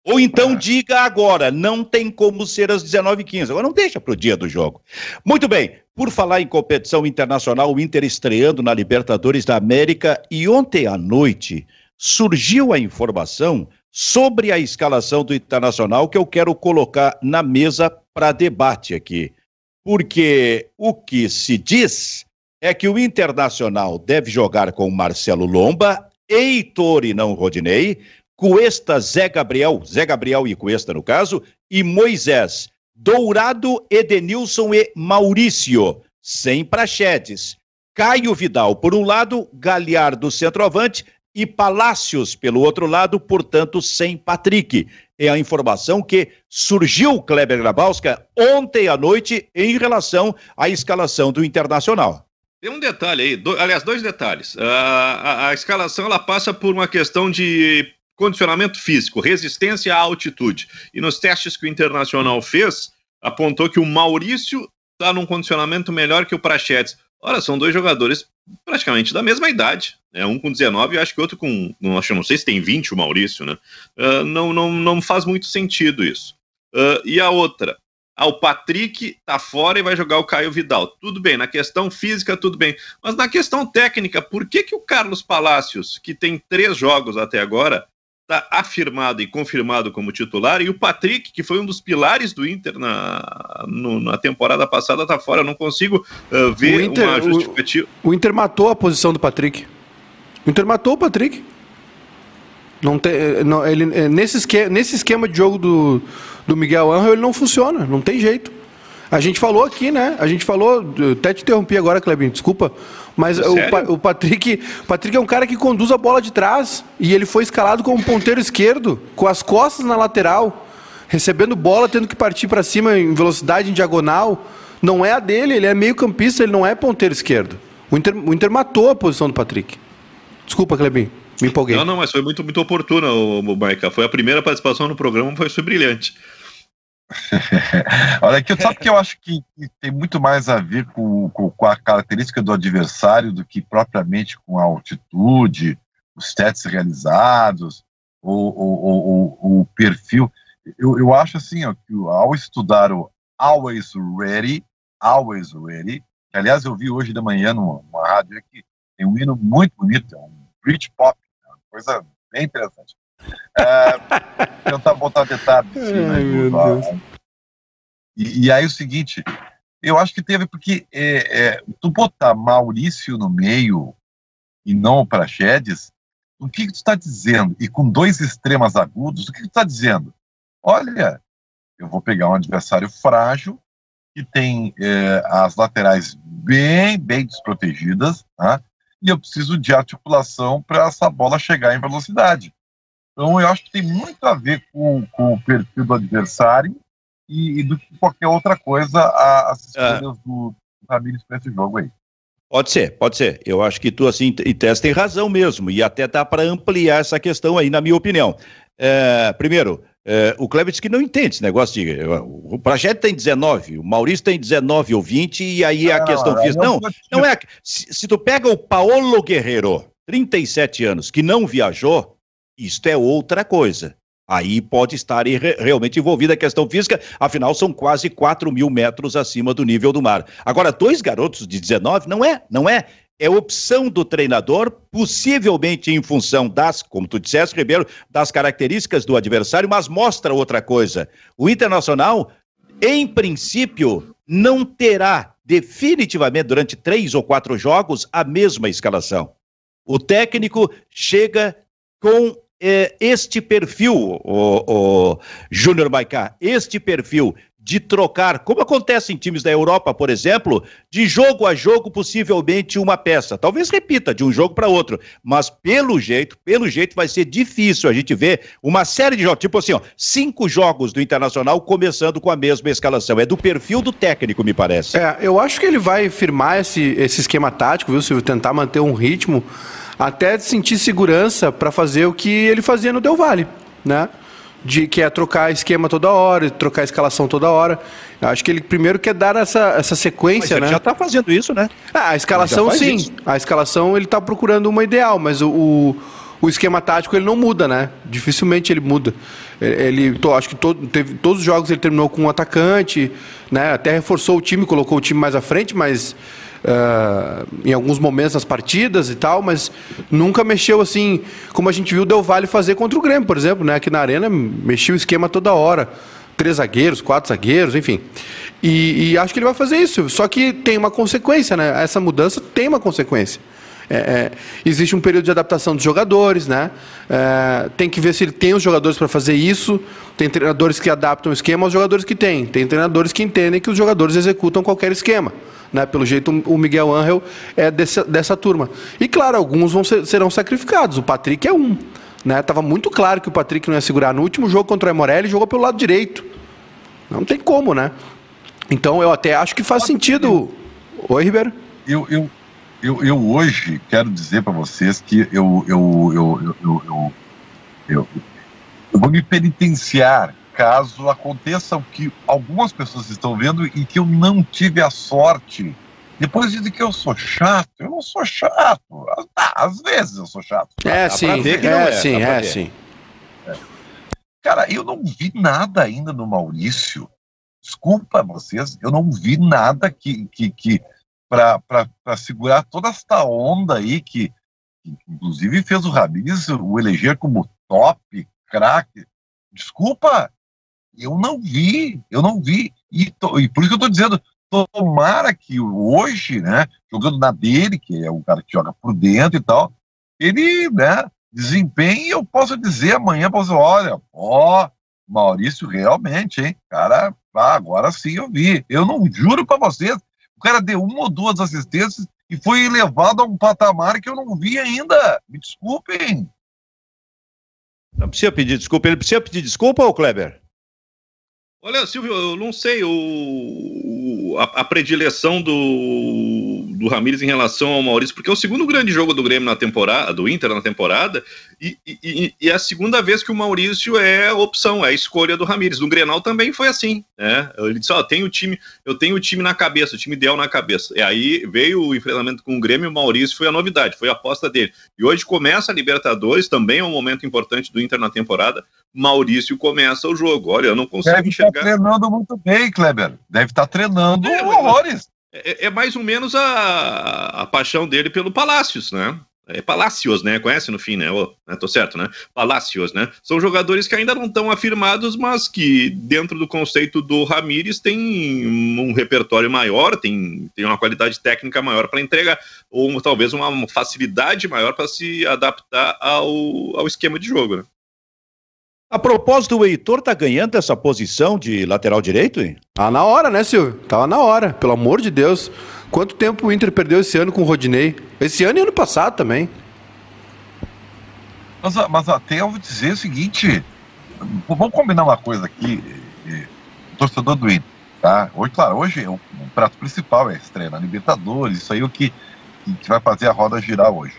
Ou então é. diga agora, não tem como ser às 19h15. Agora não deixa para o dia do jogo. Muito bem, por falar em competição internacional, o Inter estreando na Libertadores da América e ontem à noite surgiu a informação sobre a escalação do Internacional que eu quero colocar na mesa para debate aqui. Porque o que se diz é que o Internacional deve jogar com Marcelo Lomba, Heitor e não Rodinei, Cuesta, Zé Gabriel, Zé Gabriel e Cuesta no caso, e Moisés, Dourado, Edenilson e Maurício, sem prachetes. Caio Vidal, por um lado, Galhardo, centroavante, e Palácios, pelo outro lado, portanto, sem Patrick. É a informação que surgiu, Kleber Grabowska, ontem à noite em relação à escalação do Internacional. Tem um detalhe aí, do, aliás, dois detalhes. Uh, a, a, escalação ela passa por uma questão de condicionamento físico, resistência à altitude. E nos testes que o Internacional fez, apontou que o Maurício está num condicionamento melhor que o Prachetes. Ora, são dois jogadores praticamente da mesma idade, né? Um com 19 e acho que outro com, não, acho, não sei se tem 20 o Maurício, né? Uh, não, não, não faz muito sentido isso. Uh, e a outra, ah, o Patrick tá fora e vai jogar o Caio Vidal. Tudo bem, na questão física, tudo bem. Mas na questão técnica, por que, que o Carlos Palácios, que tem três jogos até agora, está afirmado e confirmado como titular, e o Patrick, que foi um dos pilares do Inter na, no, na temporada passada, está fora. Eu não consigo uh, ver Inter, uma justificativa. O, o, Inter matou a posição do Patrick. O Inter matou o Patrick. Não tem, eh, não, ele, eh, nesse, esquema, nesse esquema de jogo do, do Miguel Angel, ele não funciona, não tem jeito. A gente falou aqui, né? A gente falou, até te interrompi agora, Clebinho, desculpa. Mas o, o, Patrick, o Patrick é um cara que conduz a bola de trás. E ele foi escalado como ponteiro esquerdo, com as costas na lateral, recebendo bola, tendo que partir para cima em velocidade, em diagonal. Não é a dele, ele é meio campista, ele não é ponteiro esquerdo. O Inter, o Inter matou a posição do Patrick. Desculpa, Clebinho. Me empolguei. Não, não, mas foi muito, muito oportuna, o Maica. Foi a primeira participação no programa, foi, foi brilhante. Olha aqui, sabe que eu acho que, tem muito mais a ver com, com, com, a característica do adversário do que propriamente com a altitude, os testes realizados, ou, ou, ou, o perfil. Eu, eu acho assim, ó, que ao estudar o Always Ready, Always Ready, que aliás eu vi hoje de manhã numa, numa rádio que Tem um hino muito bonito, é um Brit Pop, é uma coisa bem interessante. É, tentar botar detalhes. Assim, Ai, e, e, aí o seguinte, eu acho que teve, porque é, é, tu botar Maurício no meio e não o Praxedes, o que, que tu está dizendo? E com dois extremas agudos, o que, que tu está dizendo? Olha, eu vou pegar um adversário frágil, que tem é, as laterais bem, bem desprotegidas, tá? e eu preciso de articulação para essa bola chegar em velocidade. Então, eu acho que tem muito a ver com, com o perfil do adversário e, e do que qualquer outra coisa as escolhas é. do Ramires para esse jogo aí. Pode ser, pode ser. Eu acho que tu, assim, e Tess tem razão mesmo, e até dá para ampliar essa questão aí, na minha opinião. É, primeiro, é, o Kleber disse que não entende esse negócio de. O projeto tem 19, o Maurício tem 19 ou 20, e aí a questão física. Não, não é. Se, se tu pega o Paolo Guerreiro, 37 anos, que não viajou, isto é outra coisa. Aí pode estar realmente envolvida a questão física, afinal são quase 4 mil metros acima do nível do mar. Agora, dois garotos de 19, não é, não é. É opção do treinador, possivelmente em função das, como tu disseste, Ribeiro, das características do adversário, mas mostra outra coisa. O Internacional, em princípio, não terá definitivamente durante três ou quatro jogos a mesma escalação. O técnico chega com é, este perfil, o, o Júnior Maicá, este perfil de trocar, como acontece em times da Europa, por exemplo, de jogo a jogo, possivelmente uma peça. Talvez repita de um jogo para outro, mas pelo jeito, pelo jeito vai ser difícil a gente ver uma série de jogos, tipo assim, ó, cinco jogos do Internacional começando com a mesma escalação. É do perfil do técnico, me parece. É, eu acho que ele vai firmar esse, esse esquema tático, viu, Silvio? Tentar manter um ritmo até sentir segurança para fazer o que ele fazia no Del Valle, né? De, que é trocar esquema toda hora, trocar escalação toda hora. Eu acho que ele primeiro quer dar essa, essa sequência, mas ele né? já está fazendo isso, né? Ah, a escalação sim. Isso. A escalação ele está procurando uma ideal, mas o, o, o, esquema tático ele não muda, né? Dificilmente ele muda. Ele, ele acho que teve, todos os jogos ele terminou com um atacante, né? Até reforçou o time, colocou o time mais à frente, mas uh, em alguns momentos das partidas e tal, mas nunca mexeu assim, como a gente viu o Del Valle fazer contra o Grêmio, por exemplo, né? Aqui na Arena mexia o esquema toda hora. Três zagueiros, quatro zagueiros, enfim. E, e acho que ele vai fazer isso. Só que tem uma consequência, né? Essa mudança tem uma consequência. É, é, existe um período de adaptação dos jogadores, né? É, tem que ver se ele tem os jogadores para fazer isso. Tem treinadores que adaptam o esquema aos jogadores que tem. Tem treinadores que entendem que os jogadores executam qualquer esquema. Né? Pelo jeito, o Miguel Angel é dessa, dessa turma. E claro, alguns vão ser, serão sacrificados. O Patrick é um. Né? Tava muito claro que o Patrick não ia segurar. No último jogo contra o Emorelli, jogou pelo lado direito. Não tem como, né? Então eu até acho que faz sentido. Oi, Ribeiro? Eu, eu, eu, eu hoje quero dizer para vocês que eu, eu, eu, eu, eu, eu, eu, vou me penitenciar caso aconteça o que algumas pessoas estão vendo e que eu não tive a sorte. Depois dizem que eu sou chato, eu não sou chato. Ah, às vezes eu sou chato. É, sim, é, é, sim, é, sim. É. Cara, eu não vi nada ainda no Maurício. Desculpa vocês, eu não vi nada que, que, que para segurar toda esta onda aí que, que inclusive fez o Ramires o eleger como top, craque. Desculpa, eu não vi, eu não vi. E, to, e por isso que eu estou dizendo, tomara que hoje, né, jogando na dele, que é o cara que joga por dentro e tal, ele, né, desempenhe, eu posso dizer amanhã, posso olha, ó, Maurício realmente, hein, cara, ah, agora sim eu vi. Eu não juro para vocês, cara deu uma ou duas assistências e foi elevado a um patamar que eu não vi ainda. Me desculpem. Não precisa pedir desculpa. Ele precisa pedir desculpa, ô Kleber? Olha, Silvio, eu não sei o, a, a, predileção do, do Ramires em relação ao Maurício, porque é o segundo grande jogo do Grêmio na temporada, do Inter na temporada, e, e, e é a segunda vez que o Maurício é opção, é a escolha do Ramires. No Grenal também foi assim, né? Ele disse, ó, tenho o time, eu tenho o time na cabeça, o time ideal na cabeça. E aí veio o enfrentamento com o Grêmio e o Maurício foi a novidade, foi a aposta dele. E hoje começa a Libertadores, também é um momento importante do Inter na temporada. Maurício começa o jogo. Olha, eu não consigo Deve enxergar. Deve estar treinando muito bem, Kleber. Deve estar treinando é, horrores. É, é mais ou menos a, a paixão dele pelo Palácios, né? É Palácios, né? Conhece no fim, né? Oh, né? Tô certo, né? Palácios, né? São jogadores que ainda não estão afirmados, mas que dentro do conceito do Ramires tem um repertório maior, tem, tem uma qualidade técnica maior para entregar, ou talvez uma facilidade maior para se adaptar ao, ao esquema de jogo, né? A propósito, o Heitor tá ganhando essa posição de lateral direito, hein? Tá na hora, né, Silvio? Tava na hora, pelo amor de Deus. Quanto tempo o Inter perdeu esse ano com o Rodinei? Esse ano e ano passado também. Mas, mas até eu vou dizer o seguinte: vamos combinar uma coisa aqui, torcedor do Inter, tá? Hoje, claro, hoje o, o prato principal é a estreia na Libertadores, isso aí é o que, que vai fazer a roda girar hoje.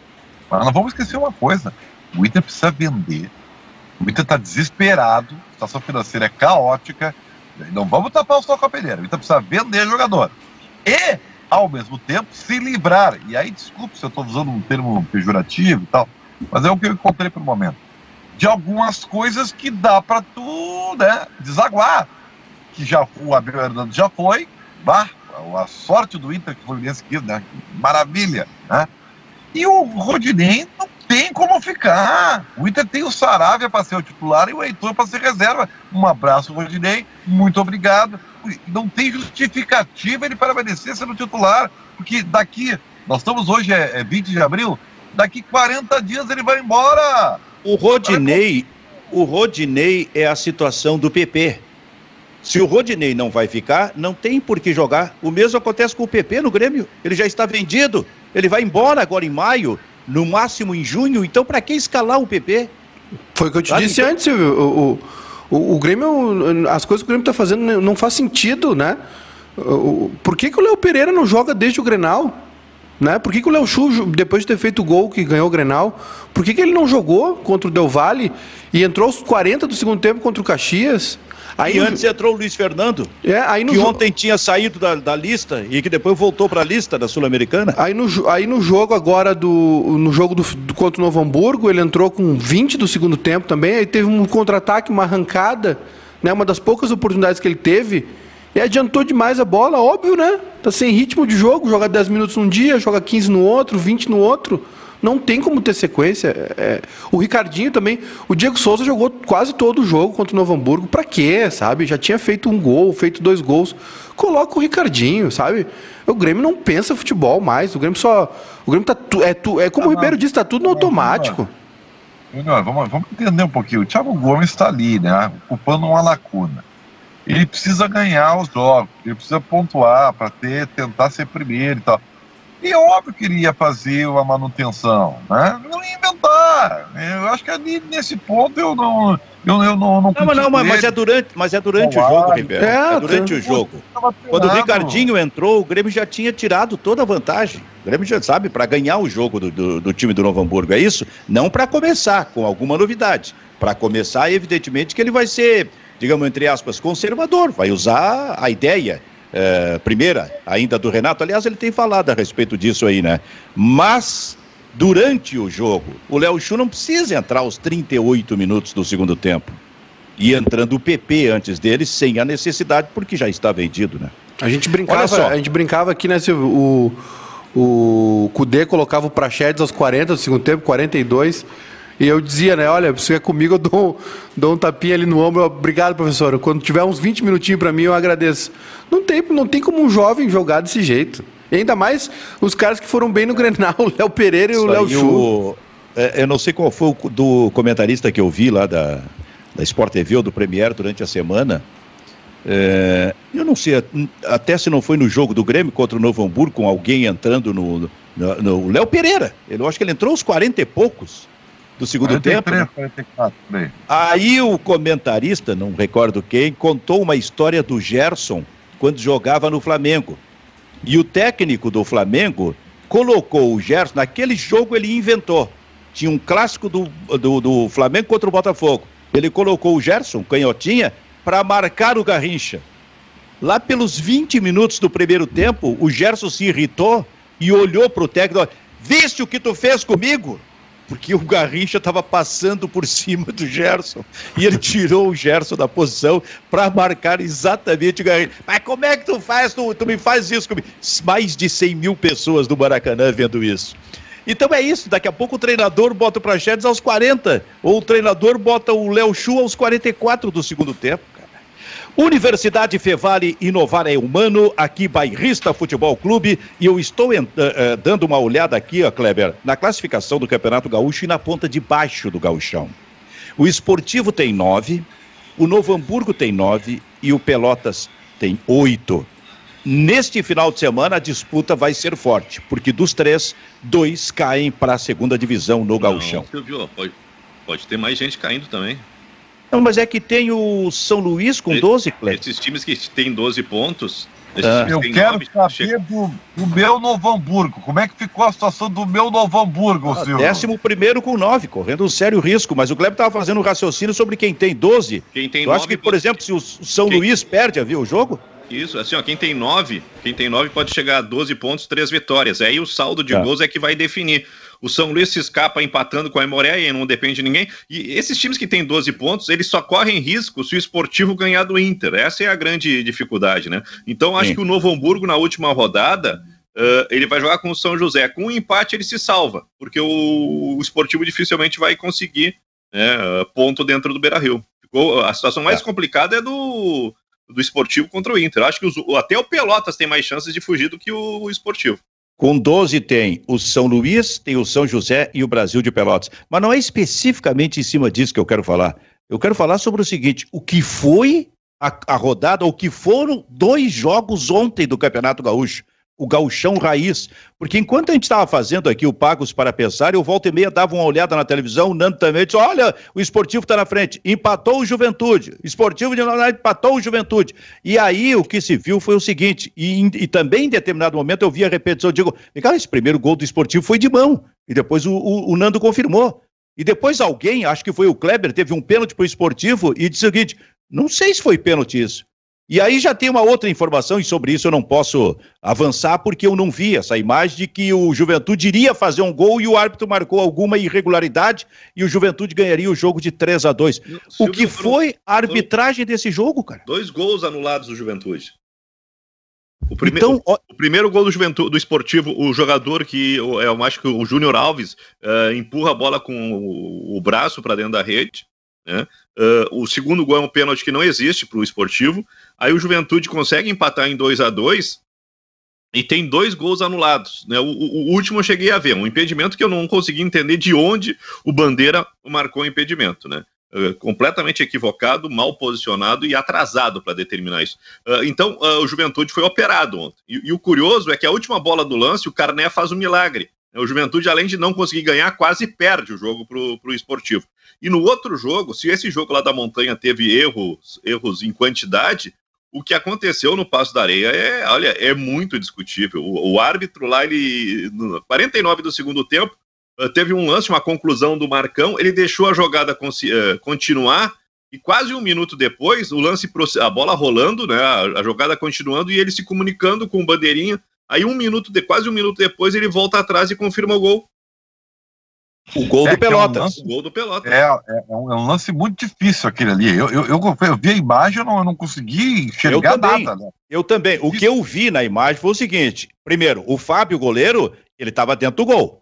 Mas não vamos esquecer uma coisa: o Inter precisa vender o Inter está desesperado, a situação financeira é caótica. Não vamos tapar o sol com a peneira. O Inter precisa vender jogador. E, ao mesmo tempo, se livrar. E aí, desculpe se eu estou usando um termo pejorativo e tal, mas é o que eu encontrei o momento. De algumas coisas que dá para tu né, desaguar. Que já o Abel Hernandes já foi. Bah, a sorte do Inter que foi nesse aqui, né? Maravilha. Né? E o Rodinei não tem como ficar. O Inter tem o Saravia para ser o titular e o Heitor para ser reserva. Um abraço, Rodinei. Muito obrigado. Não tem justificativa ele permanecer sendo titular, porque daqui, nós estamos hoje, é, é 20 de abril, daqui 40 dias ele vai embora. O Rodinei, o Rodinei é a situação do PP. Se o Rodinei não vai ficar, não tem por que jogar. O mesmo acontece com o PP no Grêmio. Ele já está vendido. Ele vai embora agora em maio no máximo em junho, então para que escalar o PP? Foi o que eu te Sabe? disse antes, Silvio. O, o, o, Grêmio, as coisas que o Grêmio está fazendo não faz sentido, né? Por que, que o Léo Pereira não joga desde o Grenal? Né? Por que, que o Léo Chu, depois de ter feito o gol que ganhou o Grenal, por que, que ele não jogou contra o Del Valle e entrou aos 40 do segundo tempo contra o Caxias? Aí e no... antes entrou o Luiz Fernando, é, aí que ontem tinha saído da, da lista e que depois voltou para a lista da Sul-Americana. Aí no, aí no jogo agora do no jogo do, do, contra o Novo Hamburgo, ele entrou com 20 do segundo tempo também, aí teve um contra-ataque, uma arrancada, né, uma das poucas oportunidades que ele teve. E adiantou demais a bola, óbvio, né? Tá sem ritmo de jogo, joga 10 minutos num dia, joga 15 no outro, 20 no outro. Não tem como ter sequência. É, o Ricardinho também. O Diego Souza jogou quase todo o jogo contra o Novo Hamburgo. Pra quê, sabe? Já tinha feito um gol, feito dois gols. Coloca o Ricardinho, sabe? O Grêmio não pensa futebol mais. O Grêmio só. O Grêmio tá. Tu, é, tu, é como ah, o Ribeiro disse, tá tudo no automático. vamos, vamos entender um pouquinho. O Thiago Gomes está ali, né? Ocupando uma lacuna. Ele precisa ganhar os jogos, ele precisa pontuar para ter, tentar ser primeiro e tal. E é óbvio que ele ia fazer a manutenção, né? Não ia inventar. Eu acho que ali nesse ponto eu não. Eu, eu não, não, não, não mas, mas, é durante, mas é durante o jogo, Ribeiro. É, é durante o jogo. Quando o Ricardinho entrou, o Grêmio já tinha tirado toda a vantagem. O Grêmio já sabe, para ganhar o jogo do, do, do, time do Novo Hamburgo, é isso? Não para começar com alguma novidade. Para começar, evidentemente que ele vai ser, digamos, entre aspas, conservador, vai usar a ideia é, primeira, ainda do Renato. Aliás, ele tem falado a respeito disso aí, né? Mas, durante o jogo, o Léo Chu não precisa entrar aos 38 minutos do segundo tempo. E entrando o PP antes dele, sem a necessidade, porque já está vendido, né? A gente brincava, a gente brincava aqui, né, Silvio? O, o Cudê colocava o Prachedes aos 40 do segundo tempo, 42 e eu dizia, né, olha, se é comigo, eu dou, dou um tapinha ali no ombro. Obrigado, professor. Quando tiver uns 20 minutinhos para mim, eu agradeço. Não tem, não tem como um jovem jogar desse jeito. E ainda mais os caras que foram bem no Grenal, o Léo Pereira e o Léo Chu. O... É, eu não sei qual foi o do comentarista que eu vi lá da, da Sport TV ou do Premier durante a semana. É, eu não sei, até se não foi no jogo do Grêmio contra o Novo Hamburgo, com alguém entrando no. no Léo Pereira. Eu acho que ele entrou aos 40 e poucos do segundo 43, tempo. 44, né? Aí o comentarista, não recordo quem, contou uma história do Gerson quando jogava no Flamengo. E o técnico do Flamengo colocou o Gerson, naquele jogo ele inventou. Tinha um clássico do, do, do Flamengo contra o Botafogo. Ele colocou o Gerson, canhotinha, para marcar o Garrincha. Lá pelos 20 minutos do primeiro tempo, o Gerson se irritou e olhou para o técnico: Viste o que tu fez comigo? Porque o Garrincha estava passando por cima do Gerson e ele tirou o Gerson da posição para marcar exatamente o Garrincha. Mas como é que tu faz? Tu, tu me faz isso comigo? Mais de 100 mil pessoas do Maracanã vendo isso. Então é isso, daqui a pouco o treinador bota o Praxedes aos 40, ou o treinador bota o Léo Chu aos 44 do segundo tempo. Universidade Fevale Inovar é Humano, aqui Bairrista Futebol Clube, e eu estou uh, uh, dando uma olhada aqui, ó, Kleber, na classificação do Campeonato Gaúcho e na ponta de baixo do gauchão. O Esportivo tem nove, o Novo Hamburgo tem nove e o Pelotas tem oito. Neste final de semana a disputa vai ser forte, porque dos três, dois caem para a segunda divisão no gauchão. Não, pode, pode ter mais gente caindo também. Não, mas é que tem o São Luís com 12, Cleiton. Esses times que têm 12 pontos. Ah. Eu quero saber do, do, meu Novo Hamburgo. Como é que ficou a situação do meu Novo Hamburgo, ah, senhor? Décimo primeiro com 9, correndo um sério risco. Mas o Kleber estava fazendo um raciocínio sobre quem tem 12. Quem tem Eu acho que, por exemplo, se o São quem... Luís perde, viu o jogo? Isso, assim, ó, quem tem 9, quem tem 9 pode chegar a 12 pontos, 3 vitórias. Aí o saldo de tá. gols é que vai definir. O São Luís se escapa empatando com a Imoré e não depende de ninguém. E esses times que têm 12 pontos, eles só correm risco se o esportivo ganhar do Inter. Essa é a grande dificuldade, né? Então, acho Sim. que o Novo Hamburgo, na última rodada, uh, ele vai jogar com o São José. Com um empate, ele se salva, porque o, o esportivo dificilmente vai conseguir né, ponto dentro do Beira Rio. Ficou, a situação mais é. complicada é do, do esportivo contra o Inter. Acho que os, até o Pelotas tem mais chances de fugir do que o, o esportivo. Com 12 tem o São Luís, tem o São José e o Brasil de Pelotas. Mas não é especificamente em cima disso que eu quero falar. Eu quero falar sobre o seguinte: o que foi a, a rodada, o que foram dois jogos ontem do Campeonato Gaúcho o gauchão raiz. Porque enquanto a gente estava fazendo aqui o Pagos para Pensar, eu volta e meia dava uma olhada na televisão, o Nando também disse, olha, o esportivo está na frente, empatou o Juventude, esportivo de empatou o Juventude. E aí o que se viu foi o seguinte, e, e também em determinado momento eu vi a repetição, eu digo, cara, esse primeiro gol do esportivo foi de mão, e depois o, o, o Nando confirmou. E depois alguém, acho que foi o Kleber, teve um pênalti para o esportivo e disse o seguinte, não sei se foi pênalti isso. E aí já tem uma outra informação, e sobre isso eu não posso avançar, porque eu não vi essa imagem de que o Juventude iria fazer um gol e o árbitro marcou alguma irregularidade e o Juventude ganharia o jogo de 3 a 2 O que foi a arbitragem desse jogo, cara? Dois gols anulados do Juventude. O, prime então, o, o, primeiro gol do Juventude, do Esportivo, o jogador que é, eu acho que o Júnior Alves uh, empurra a bola com o, o braço para dentro da rede. Né? Uh, o segundo gol é um pênalti que não existe para o esportivo. Aí o Juventude consegue empatar em 2 a 2 e tem dois gols anulados. Né? O, o, o, último eu cheguei a ver, um impedimento que eu não consegui entender de onde o Bandeira marcou o impedimento. Né? Uh, completamente equivocado, mal posicionado e atrasado para determinar isso. Uh, então, o Juventude foi operado ontem. E, e, o curioso é que a última bola do lance, o Carné faz um milagre. O Juventude, além de não conseguir ganhar, quase perde o jogo para o esportivo. E no outro jogo, se esse jogo lá da montanha teve erros, erros em quantidade, o que aconteceu no Passo da Areia é, olha, é muito discutível. O, o árbitro lá, ele, no 49 do segundo tempo, eh, teve um lance, uma conclusão do Marcão, ele deixou a jogada uh, continuar e quase um minuto depois, o lance, a bola rolando, né, a, a jogada continuando e ele se comunicando com o bandeirinha Aí um minuto, de, quase um minuto depois, ele volta atrás e confirma o gol. O gol é, do Pelotas. É um lance, o gol do Pelotas. É, é, é, um, é, um, lance muito difícil aquele ali. Eu, eu, eu, eu vi a imagem, eu não, eu não consegui enxergar nada. Né? Eu também. O que eu vi na imagem foi o seguinte: primeiro, o Fábio, goleiro, ele estava dentro do gol.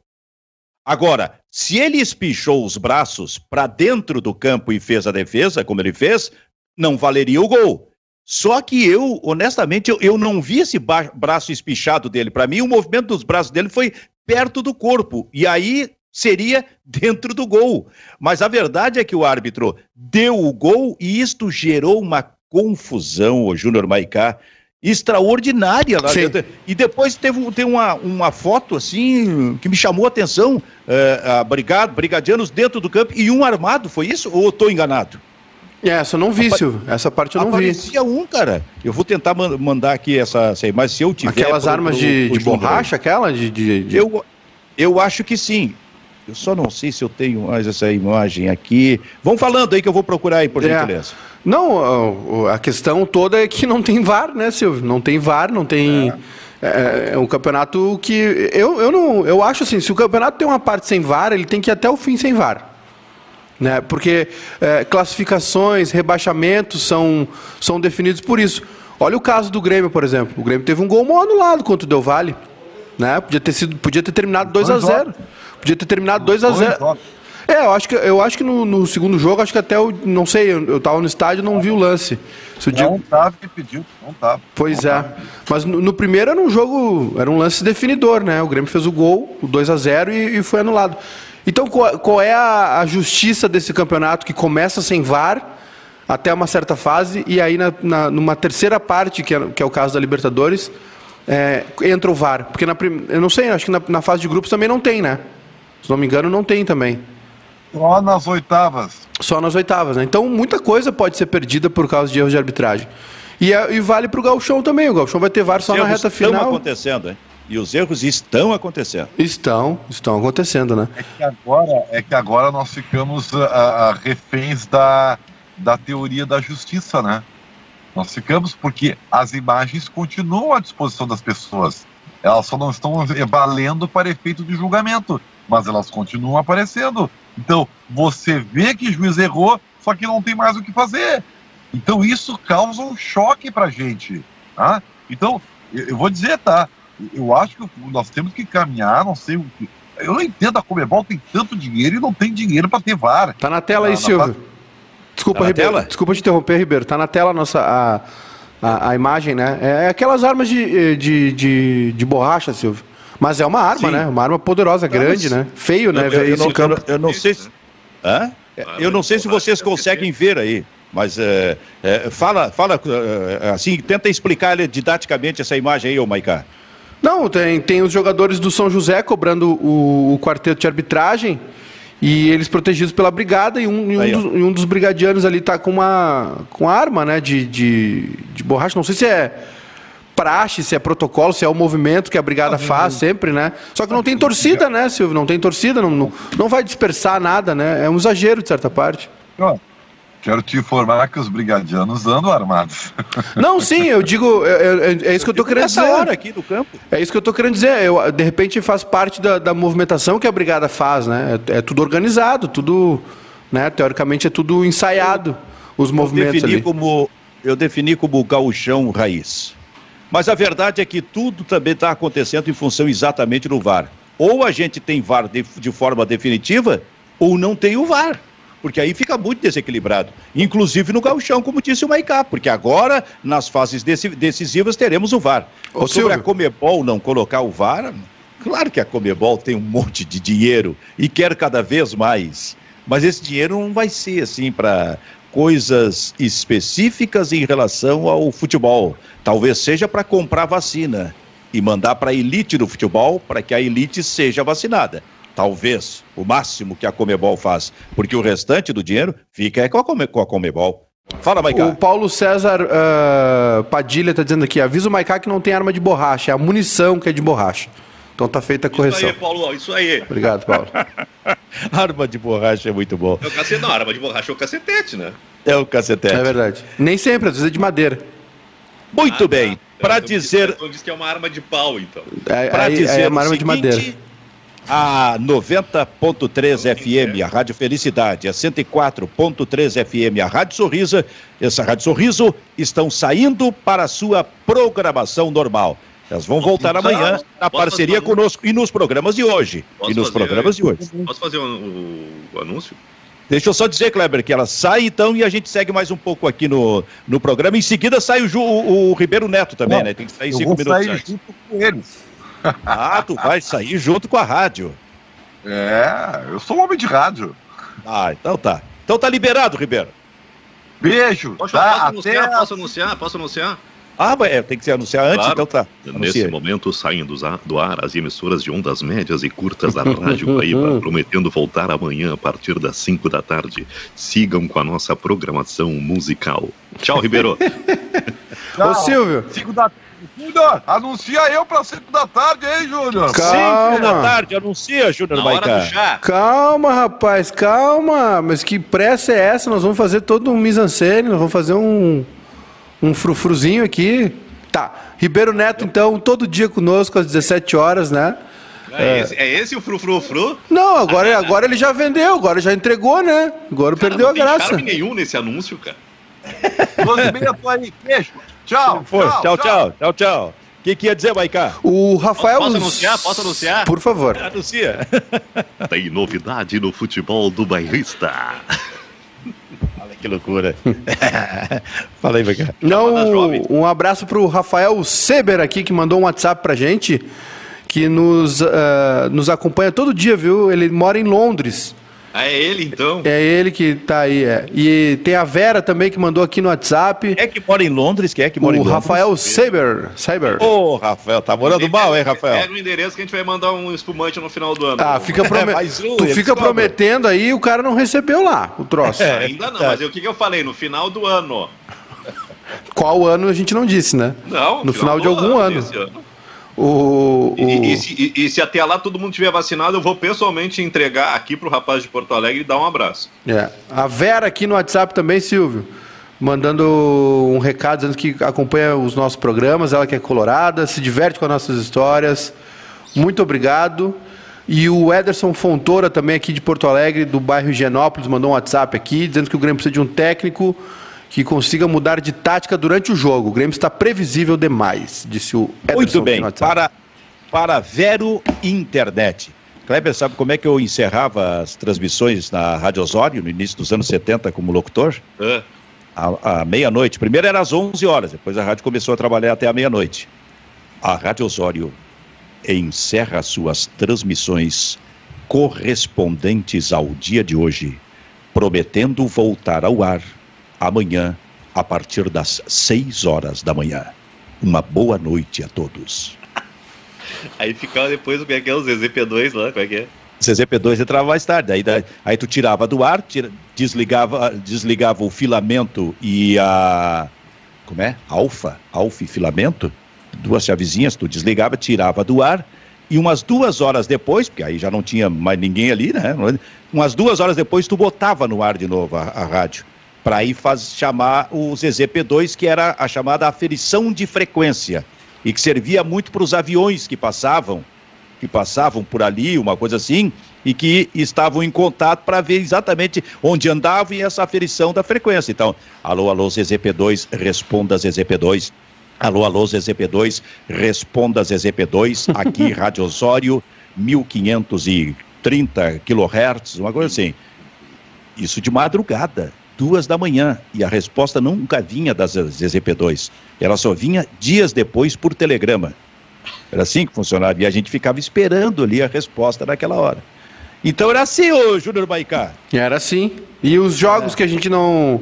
Agora, se ele espichou os braços para dentro do campo e fez a defesa, como ele fez, não valeria o gol. Só que eu, honestamente, eu, eu não vi esse braço espichado dele. Para mim, o movimento dos braços dele foi perto do corpo. E aí seria dentro do gol. Mas a verdade é que o árbitro deu o gol e isto gerou uma confusão, o Júnior Maicá, extraordinária. Sim. E depois teve, tem uma, uma foto assim que me chamou a atenção: é, a brigado, brigadianos dentro do campo e um armado, foi isso? Ou estou enganado? É, essa eu não vi, Apa Silvio. Essa parte eu não Aparecia vi. um, cara. Eu vou tentar man mandar aqui essa, essa imagem, se eu tiver. Aquelas pro, armas pro, de, pro de borracha, aquela? De, de, de, Eu, eu acho que sim. Eu só não sei se eu tenho mais essa imagem aqui. Vão falando aí que eu vou procurar aí, por é. gentileza. Não, a questão toda é que não tem VAR, né, Silvio? Não tem VAR, não tem. É. é, é um campeonato que eu, eu não eu acho assim, se o campeonato tem uma parte sem VAR, ele tem que ir até o fim sem VAR. Né? Porque é, classificações, rebaixamentos são, são definidos por isso. Olha o caso do Grêmio, por exemplo. O Grêmio teve um gol mal anulado contra o Del Valle. Né? Podia, ter sido, podia ter terminado 2 a 0 Podia ter terminado 2 a 0 é, eu acho que, eu acho que no, no, segundo jogo, acho que até eu não sei, eu, eu tava no estádio não vi o lance. Se o Diego... Não tava que pediu, não tava. Pois não é. Tava. Mas no, no, primeiro era um jogo, era um lance definidor, né? O Grêmio fez o gol, o 2 a 0 e, e foi anulado. Então, qual, qual é a, a, justiça desse campeonato que começa sem VAR até uma certa fase e aí na, na numa terceira parte, que é, que é o caso da Libertadores, é, entra o VAR? Porque na, eu não sei, acho que na, na fase de grupos também não tem, né? Se não me engano, não tem também. Só nas oitavas. Só nas oitavas, né? Então muita coisa pode ser perdida por causa de erros de arbitragem. E, é, e vale para o Galchão também. O Galchão vai ter VAR só na reta final. Estão acontecendo, hein? E os erros estão acontecendo. Estão, estão acontecendo, né? É que agora, é que agora nós ficamos a, ah, a, ah, reféns da, da teoria da justiça, né? Nós ficamos porque as imagens continuam à disposição das pessoas. Elas só não estão valendo para efeito de julgamento, mas elas continuam aparecendo. Então, você vê que o juiz errou, só que não tem mais o que fazer. Então, isso causa um choque para a gente. Tá? Então, eu vou dizer, tá? Eu acho que nós temos que caminhar, não sei o que. Eu não entendo, a Comebol tem tanto dinheiro e não tem dinheiro para ter VAR. Tá na tela aí, Silvio. Desculpa, tá Ribeiro. Tela? Desculpa te interromper, Ribeiro. Tá na tela a nossa a, a, a imagem, né? É aquelas armas de, de, de, de borracha, Silvio. Mas é uma arma, Sim. né? Uma arma poderosa, grande, né? Feio, né? Eu, eu, não, eu, eu, não sei se. Hã? Eu não sei se vocês conseguem ver aí, mas é, é, fala, fala é, assim, tenta explicar didaticamente essa imagem aí, ô Maicá. Não, tem, tem os jogadores do São José cobrando o, o quarteto de arbitragem e eles protegidos pela brigada e um, e um, aí, dos, e um dos, brigadianos ali tá com uma com arma, né, de, de, de borracha, não sei se é praxe, se é protocolo, se é o movimento que a brigada faz sempre, né? Só que não tem torcida, né, Silvio? Não tem torcida, não, não, não vai dispersar nada, né? É um exagero de certa parte. Quero te informar que os brigadianos andam armados. Não, sim, eu digo, é, é, é isso que eu estou querendo dizer. hora aqui do campo. É isso que eu estou querendo dizer. Eu, de repente faz parte da, da movimentação que a brigada faz, né? É, é, tudo organizado, tudo, né? Teoricamente é tudo ensaiado, os movimentos eu defini ali. Como, eu defini como gauchão raiz. Mas a verdade é que tudo também está acontecendo em função exatamente do VAR. Ou a gente tem VAR de, de forma definitiva, ou não tem o VAR porque aí fica muito desequilibrado, inclusive no gauchão, como disse o Maicá, porque agora, nas fases decisivas, teremos o VAR. Ô, Sobre Silvio. a Comebol não colocar o VAR, claro que a Comebol tem um monte de dinheiro e quer cada vez mais, mas esse dinheiro não vai ser assim para coisas específicas em relação ao futebol. Talvez seja para comprar vacina e mandar para a elite do futebol para que a elite seja vacinada. Talvez o máximo que a Comebol faz, porque o restante do dinheiro fica com a, Come, com a Comebol. Fala, Maicá. O Paulo César uh, Padilha está dizendo aqui: avisa o Maicá que não tem arma de borracha, é a munição que é de borracha. Então tá feita a correção. Isso aí, Paulo, isso aí. Obrigado, Paulo. arma de borracha é muito bom. É o cacete, não, arma de borracha é o cacetete, né? É o cacetete. É verdade. Nem sempre, às vezes é de madeira. Muito ah, bem. Tá. Para dizer. Então diz que é uma arma de pau, então. É, Para dizer é uma arma seguinte, de madeira. A 90.3 FM, a Rádio Felicidade, a 104.3 FM, a Rádio Sorriso, essa Rádio Sorriso, estão saindo para a sua programação normal. Elas vão voltar amanhã na parceria conosco e nos programas de hoje. e nos programas de hoje. Posso fazer o, o, o anúncio? Deixa eu só dizer, Kleber, que ela sai então e a gente segue mais um pouco aqui no, no programa. Em seguida sai o, Ju, o, o Ribeiro Neto também, Não, né? Tem que sair cinco minutos sair antes. junto com eles. Ah, tu vai sair junto com a rádio. É, eu sou um homem de rádio. Ah, então tá. Então tá liberado, Ribeiro. Beijo. Posso, tá, posso anunciar? Até... Posso anunciar? Posso anunciar? Ah, mas é, tem que ser anunciar antes, claro. então tá. Nesse momento saem do ar as emissoras de ondas médias e curtas da Rádio Guaíba, prometendo voltar amanhã a partir das 5 da tarde. Sigam com a nossa programação musical. Tchau, Ribeiro. Ô, Silvio. 5 da Júnior, anuncia eu para 5 da tarde, hein, Júnior? Calma. 5 da tarde, anuncia, Júnior Maicá. Calma, rapaz, calma. Mas que pressa é essa? Nós vamos fazer todo um mise-en-scène, nós vamos fazer um um frufruzinho aqui. Tá. Ribeiro Neto, então, todo dia conosco às 17 horas, né? É, esse, é esse o frufrufru? Não, agora, agora ele já vendeu, agora já entregou, né? Agora Cara, perdeu não a graça. Tem charme nenhum nesse anúncio, cara. aí, beijo. Tchau. Foi, tchau, tchau, tchau, tchau. O que, que ia dizer, Maiká? O Rafael. Posso anunciar? Posso anunciar? Por favor. Anuncia. Tem novidade no futebol do bairrista. Que loucura. Fala aí, Maiká. Não, jovem. um abraço pro Rafael Seber aqui, que mandou um WhatsApp pra gente, que nos, ah, nos acompanha todo dia, viu? Ele mora em Londres. Ah, é ele então? É ele que tá aí, é. E tem a Vera também que mandou aqui no WhatsApp. É que mora em Londres? Quem é que mora em o Londres? Rafael Seber. Seber. Ô, Rafael, tá morando mal, hein, Rafael? Pega o endereço que a gente vai mandar um espumante no final do ano. Ah, fica prome... mais um, tu fica cobram. prometendo aí e o cara não recebeu lá o troço. É. Ainda não, mas o que, que eu falei? No final do ano. Qual ano a gente não disse, né? Não, No final de do algum ano. ano. O, o- E, e se, e- se até lá todo mundo tiver vacinado, eu vou pessoalmente entregar aqui pro rapaz de Porto Alegre e dar um abraço. É. A Vera aqui no WhatsApp também, Silvio, mandando um recado dizendo que acompanha os nossos programas, ela que é colorada, se diverte com as nossas histórias. Muito obrigado. E o Ederson Fontoura, também aqui de Porto Alegre, do bairro Higienópolis, mandou um WhatsApp aqui, dizendo que o Grêmio precisa de um técnico que consiga mudar de tática durante o jogo. O Grêmio está previsível demais, disse o Ederson Muito bem, para, para Vero Internet. Kleber, sabe como é que eu encerrava as transmissões na Rádio Osório, no início dos anos 70, como locutor? À, à meia-noite. Primeiro era às 11 horas, depois a rádio começou a trabalhar até a meia-noite. A Rádio Osório encerra suas transmissões correspondentes ao dia de hoje, prometendo voltar ao ar amanhã, a partir das 6 horas da manhã. Uma boa noite a todos. Aí ficava depois o que é que é o ZZP2 lá, como é que é? CZP2 entrava mais tarde, aí, daí- aí tu tirava do ar, tira- desligava, desligava o filamento e a. Como é? Alfa, alfa e filamento, duas chavezinhas, tu desligava, tirava do ar, e umas duas horas depois, porque aí já não tinha mais ninguém ali, né? Umas duas horas depois tu botava no ar de novo a, a rádio, para aí faz, chamar o ZZP2, que era a chamada aferição de frequência, e que servia muito para os aviões que passavam que passavam por ali, uma coisa assim, e que estavam em contato para ver exatamente onde andavam e essa aferição da frequência. Então, alô, alô, ZZP2, responda ZZP2. Alô, alô, ZZP2, responda ZZP2, aqui, Rádio Osório, 1530 kHz, uma coisa assim. Isso de madrugada, duas da manhã, e a resposta nunca vinha das ZZP2. Ela só vinha dias depois por telegrama. Era assim que funcionava. E a gente ficava esperando ali a resposta naquela hora. Então era assim, ô Júnior Maicá. Era assim. E os jogos que a gente não,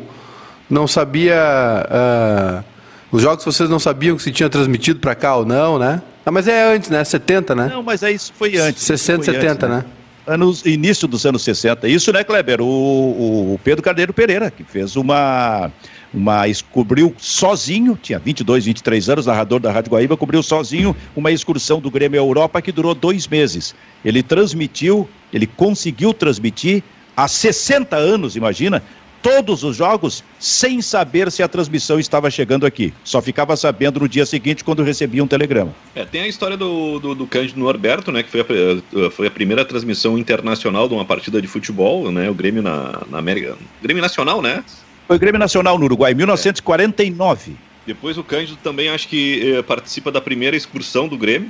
não sabia. ah, os jogos que vocês não sabiam que se tinha transmitido para cá ou não, né? Ah, mas é antes, né? 70, né? Não, mas aí isso foi antes. 60, foi 70, antes, né? Anos, início dos anos 60. Isso, né, Kleber? O, o Pedro Carneiro Pereira, que fez uma. uma cobriu sozinho, tinha 22, 23 anos, narrador da Rádio Guaíba, cobriu sozinho uma excursão do Grêmio Europa que durou dois meses. Ele transmitiu, ele conseguiu transmitir há 60 anos, imagina, todos os jogos sem saber se a transmissão estava chegando aqui. Só ficava sabendo no dia seguinte quando recebia um telegrama. É, tem a história do, do, do Cândido Norberto, né? Que foi a, pri- foi a primeira transmissão internacional de uma partida de futebol, né? O Grêmio na, na América. Grêmio Nacional, né? Foi o Grêmio Nacional no Uruguai, 1949. Depois o Cândido também acho que eh, participa da primeira excursão do Grêmio.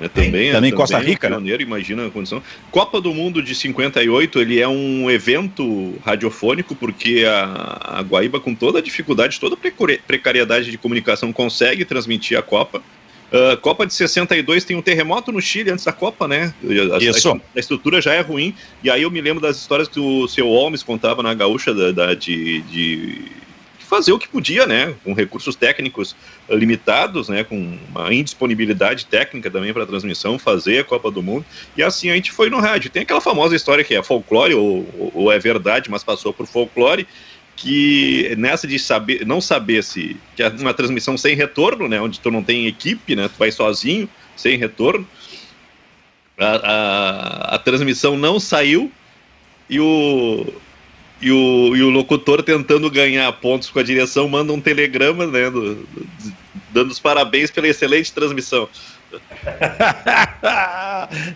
É, também, também é, Costa Rica, né? pioneiro, imagina a condição. Copa do Mundo de 58, ele é um evento radiofônico, porque a, a Guaíba, com toda a dificuldade, toda a precari- precariedade de comunicação, consegue transmitir a Copa. Ah, Copa de 62 tem um terremoto no Chile antes da Copa, né? A, a- Isso. a estrutura já é ruim. E aí eu me lembro das histórias que o seu Holmes contava na gaúcha da, da- de, de fazer o que podia, né? Com recursos técnicos eh, limitados, né? Com uma indisponibilidade técnica também para transmissão, fazer a Copa do Mundo. E assim a gente foi no rádio. Tem aquela famosa história que é folclore ou, ou- é verdade, mas passou por folclore. Que nessa de saber, não saber se que é uma transmissão sem retorno, né? Onde tu não tem equipe, né? Tu vai sozinho, sem retorno. A, a, a transmissão não saiu e o, e o, e o locutor tentando ganhar pontos com a direção manda um telegrama né, do- do- dando os parabéns pela excelente transmissão.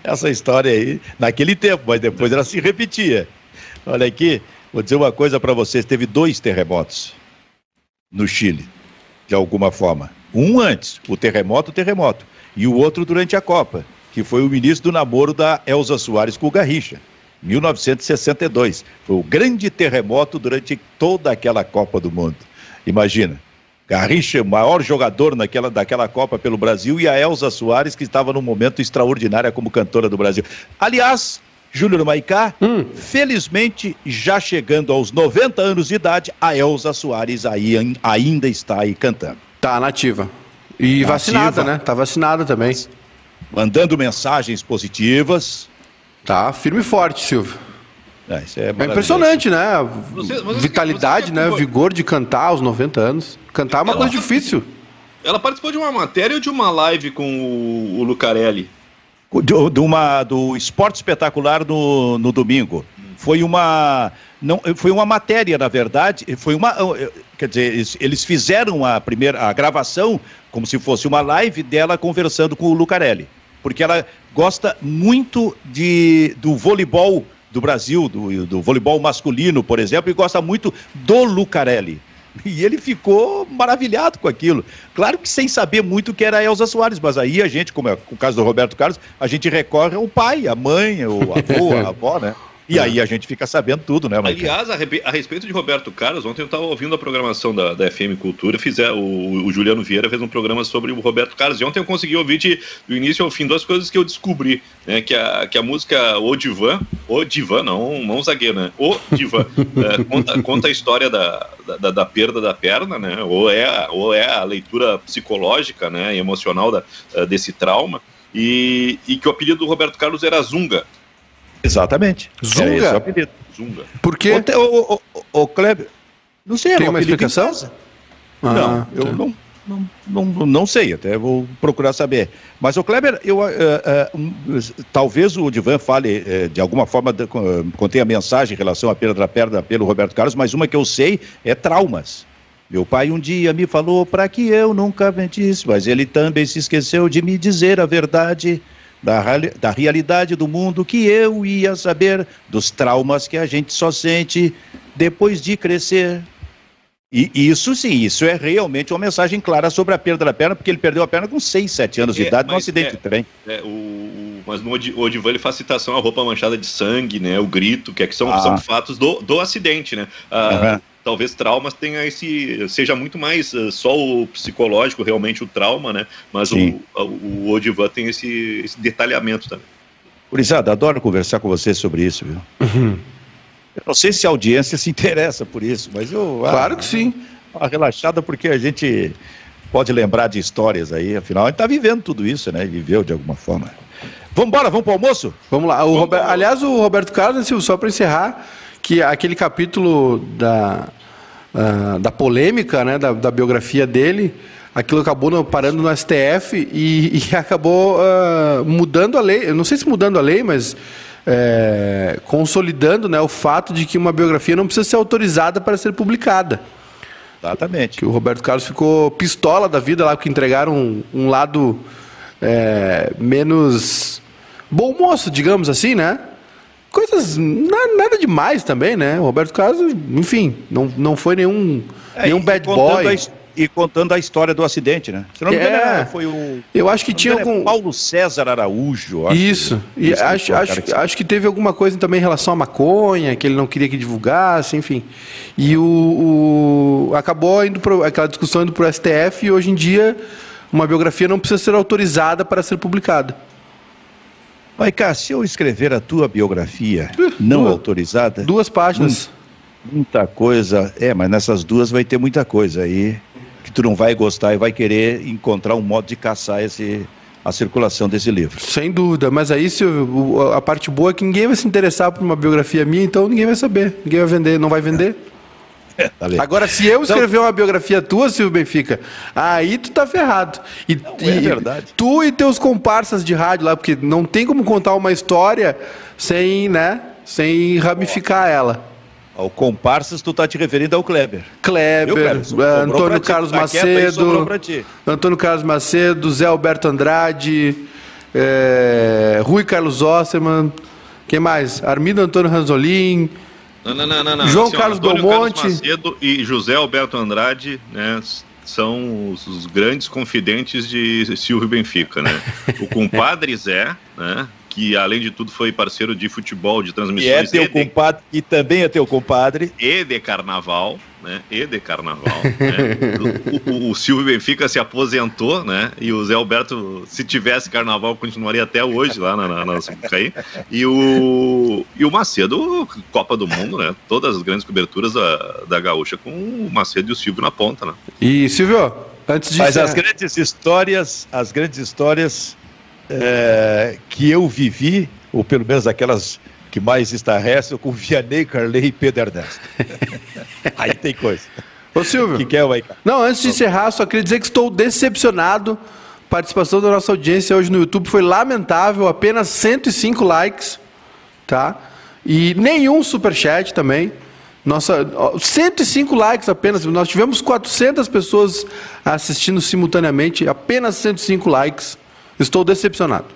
Essa história aí, naquele tempo, mas depois ela se repetia. Olha aqui, vou dizer uma coisa para vocês: teve dois terremotos no Chile, de alguma forma. Um antes, o terremoto, o terremoto, e o outro durante a Copa, que foi o início do namoro da Elza Soares com o Garrincha. 1962. Foi o grande terremoto durante toda aquela Copa do Mundo. Imagina. Garrincha, maior jogador naquela, daquela Copa pelo Brasil, e a Elza Soares, que estava num momento extraordinário como cantora do Brasil. Aliás, Júnior Maicá, hum. felizmente, já chegando aos 90 anos de idade, a Elza Soares aí, ainda está aí cantando. Tá nativa. E vacinada, né? Tá vacinada também. Mandando mensagens positivas. Tá firme e forte, Silvio. É, é, é, impressionante, né? Você, Vitalidade, você né? Vigor de cantar aos 90 anos. Cantar é uma ela, coisa difícil. Ela participou de uma matéria ou de uma live com o, o Lucarelli? Do, de uma, do Esporte Espetacular no, no domingo. Foi uma. Não, foi uma matéria, na verdade. Foi uma. Quer dizer, eles, eles fizeram a primeira a gravação como se fosse uma live dela conversando com o Lucarelli. Porque ela gosta muito de, do voleibol do Brasil, do, do voleibol masculino, por exemplo, e gosta muito do Lucarelli. E ele ficou maravilhado com aquilo. Claro que sem saber muito o que era a Elza Soares, mas aí a gente, como é o caso do Roberto Carlos, a gente recorre ao pai, à mãe, o avô, a avó, né? E aí a gente fica sabendo tudo, né? Aliás, a, a, respeito de Roberto Carlos, ontem eu estava ouvindo a programação da, da FM Cultura, fizer, o, o, Juliano Vieira fez um programa sobre o Roberto Carlos, e ontem eu consegui ouvir de, do início ao fim duas coisas que eu descobri, né, que a, que a música O Divan, O Divan, não, zagueiro, né, O Divan, é, conta, conta a história da, da, da, perda da perna, né, ou é, ou é a leitura psicológica, né, emocional da, desse trauma, e, e que o apelido do Roberto Carlos era Zunga, Exatamente. Zunga? é o apelido. Zunga. Por quê? O, o, o, o Kleber, não sei, Tem uma explicação? Ah, não, eu tá. não, não, não, não sei, até vou procurar saber. Mas o Kleber, eu, uh, uh, um, talvez o Divan fale uh, de alguma forma, de, contém a mensagem em relação à perda da perna pelo Roberto Carlos, mas uma que eu sei é traumas. Meu pai um dia me falou para que eu nunca mentisse, mas ele também se esqueceu de me dizer a verdade da, da realidade do mundo que eu ia saber dos traumas que a gente só sente depois de crescer. E isso sim, isso é realmente uma mensagem clara sobre a perda da perna, porque ele perdeu a perna com 6, 7 anos é, de idade num acidente é, de trem. É, o, o, mas no Odivan ele faz citação à roupa manchada de sangue, né? O grito, que, é, que são, ah. são fatos do, do acidente, né? Ah, uhum talvez traumas tenha esse seja muito mais uh, só o psicológico realmente o trauma né? Mas o, o, Odivan tem esse, esse detalhamento também. Curizada, adoro conversar com você sobre isso viu? Uhum. eu não sei se a audiência se interessa por isso mas eu ah, claro ah, que sim. uma relaxada porque a gente pode lembrar de histórias aí afinal a gente está vivendo tudo isso né? Viveu de alguma forma. Vamos embora, vamos para o almoço? Vamos lá. O vamos Robert, aliás, o Roberto Carlos, só para encerrar, que aquele capítulo da, uh, da polêmica, né, da, da, biografia dele, aquilo acabou parando no STF e, e acabou uh, mudando a lei. Eu não sei se mudando a lei, mas é, consolidando né, o fato de que uma biografia não precisa ser autorizada para ser publicada. Exatamente. Que o Roberto Carlos ficou pistola da vida lá, porque entregaram um, um lado é, menos bom moço, digamos assim, né? Coisas nada demais também, né? O Roberto Carlos, enfim, não, não foi nenhum, é, nenhum bad boy. A, e contando a história do acidente, né? Se não me engano, é, foi o. Eu acho que tinha algum. Paulo César Araújo. Acho Isso. Que, e acho, acho, que... acho que teve alguma coisa também em relação à maconha, que ele não queria que divulgasse, enfim. E o, o acabou indo para aquela discussão indo para o STF e hoje em dia uma biografia não precisa ser autorizada para ser publicada. Maiká, se eu escrever a tua biografia não duas, autorizada. Duas páginas. Muita coisa. É, mas nessas duas vai ter muita coisa aí que tu não vai gostar e vai querer encontrar um modo de caçar esse, a circulação desse livro. Sem dúvida, mas aí se, a parte boa é que ninguém vai se interessar por uma biografia minha, então ninguém vai saber. Ninguém vai vender, não vai vender. É, tá Agora, se eu então- escrever então, uma biografia tua, Silvio Benfica, aí tu tá ferrado. E, não, é verdade. Tu e teus comparsas de rádio lá, porque não tem como contar uma história sem, né, sem ramificar ela. Ao comparsas, tu tá te referindo ao Kleber. Kleber, Sobrou Antônio ti, Carlos tá Macedo. Antônio Carlos Macedo, Zé Alberto Andrade, eh, Rui Carlos Osserman, quem mais? Armindo Antônio Ranzolin, Não, não, não, não, não. João ó, Carlos Antônio Belmonte. Carlos Macedo e José Alberto Andrade, né? São os, os grandes confidentes de Silvio Benfica, né? O compadre Zé, né? Que além de tudo foi parceiro de futebol, de E é transmissões teu e, de, compadre, e também é teu compadre. e de carnaval, né? E de carnaval. né? O, o- o Silvio Benfica se aposentou, né? E o Zé Alberto, se tivesse carnaval, continuaria até hoje lá na, na, na Sapucaí. E o, e o Macedo, Copa do Mundo, né? Todas as grandes coberturas da, da Gaúcha com o Macedo e o Silvio na ponta, né? E Silvio, antes de Mas as grandes histórias, as grandes histórias é, que eu vivi, ou pelo menos aquelas que mais estarrecem, com Vianney, Carley e Pedro Ernesto. Aí tem coisa. Ô O Silvio, que, que é, Maica? não, antes de encerrar, só queria dizer que estou decepcionado. A participação da nossa audiência hoje no YouTube foi lamentável, apenas 105 likes, tá? E nenhum superchat também. Nossa, ó, 105 likes apenas. Nós tivemos 400 pessoas assistindo simultaneamente, apenas 105 likes. Estou decepcionado.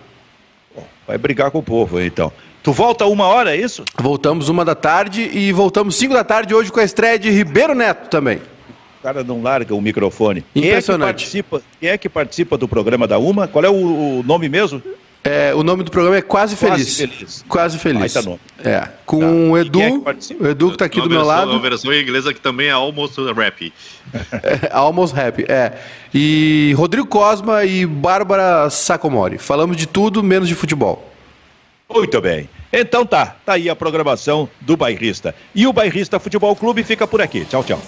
Vai brigar com o povo aí, então. Tu volta uma hora, é isso? Voltamos uma da tarde e voltamos cinco da tarde hoje com a estreia de Ribeiro Neto também. O cara não larga o microfone. Impressionante. Quem é que participa, quem é que participa do programa da Uma? Qual é o, o nome mesmo? É, o nome do programa é Quase Quase Feliz. Feliz. Quase Feliz. Nome. É, com Tá. o Edu, é o Edu que tá aqui Uma do meu versão- lado, Uma versão inglesa que também é almost rap. é, Almost Happy, é. E Rodrigo Cosma e Bárbara Sacomori. Falamos de tudo, menos de futebol. Muito bem. Então tá, tá aí a programação do Bairrista. E o Bairrista Futebol Clube fica por aqui. Tchau, tchau.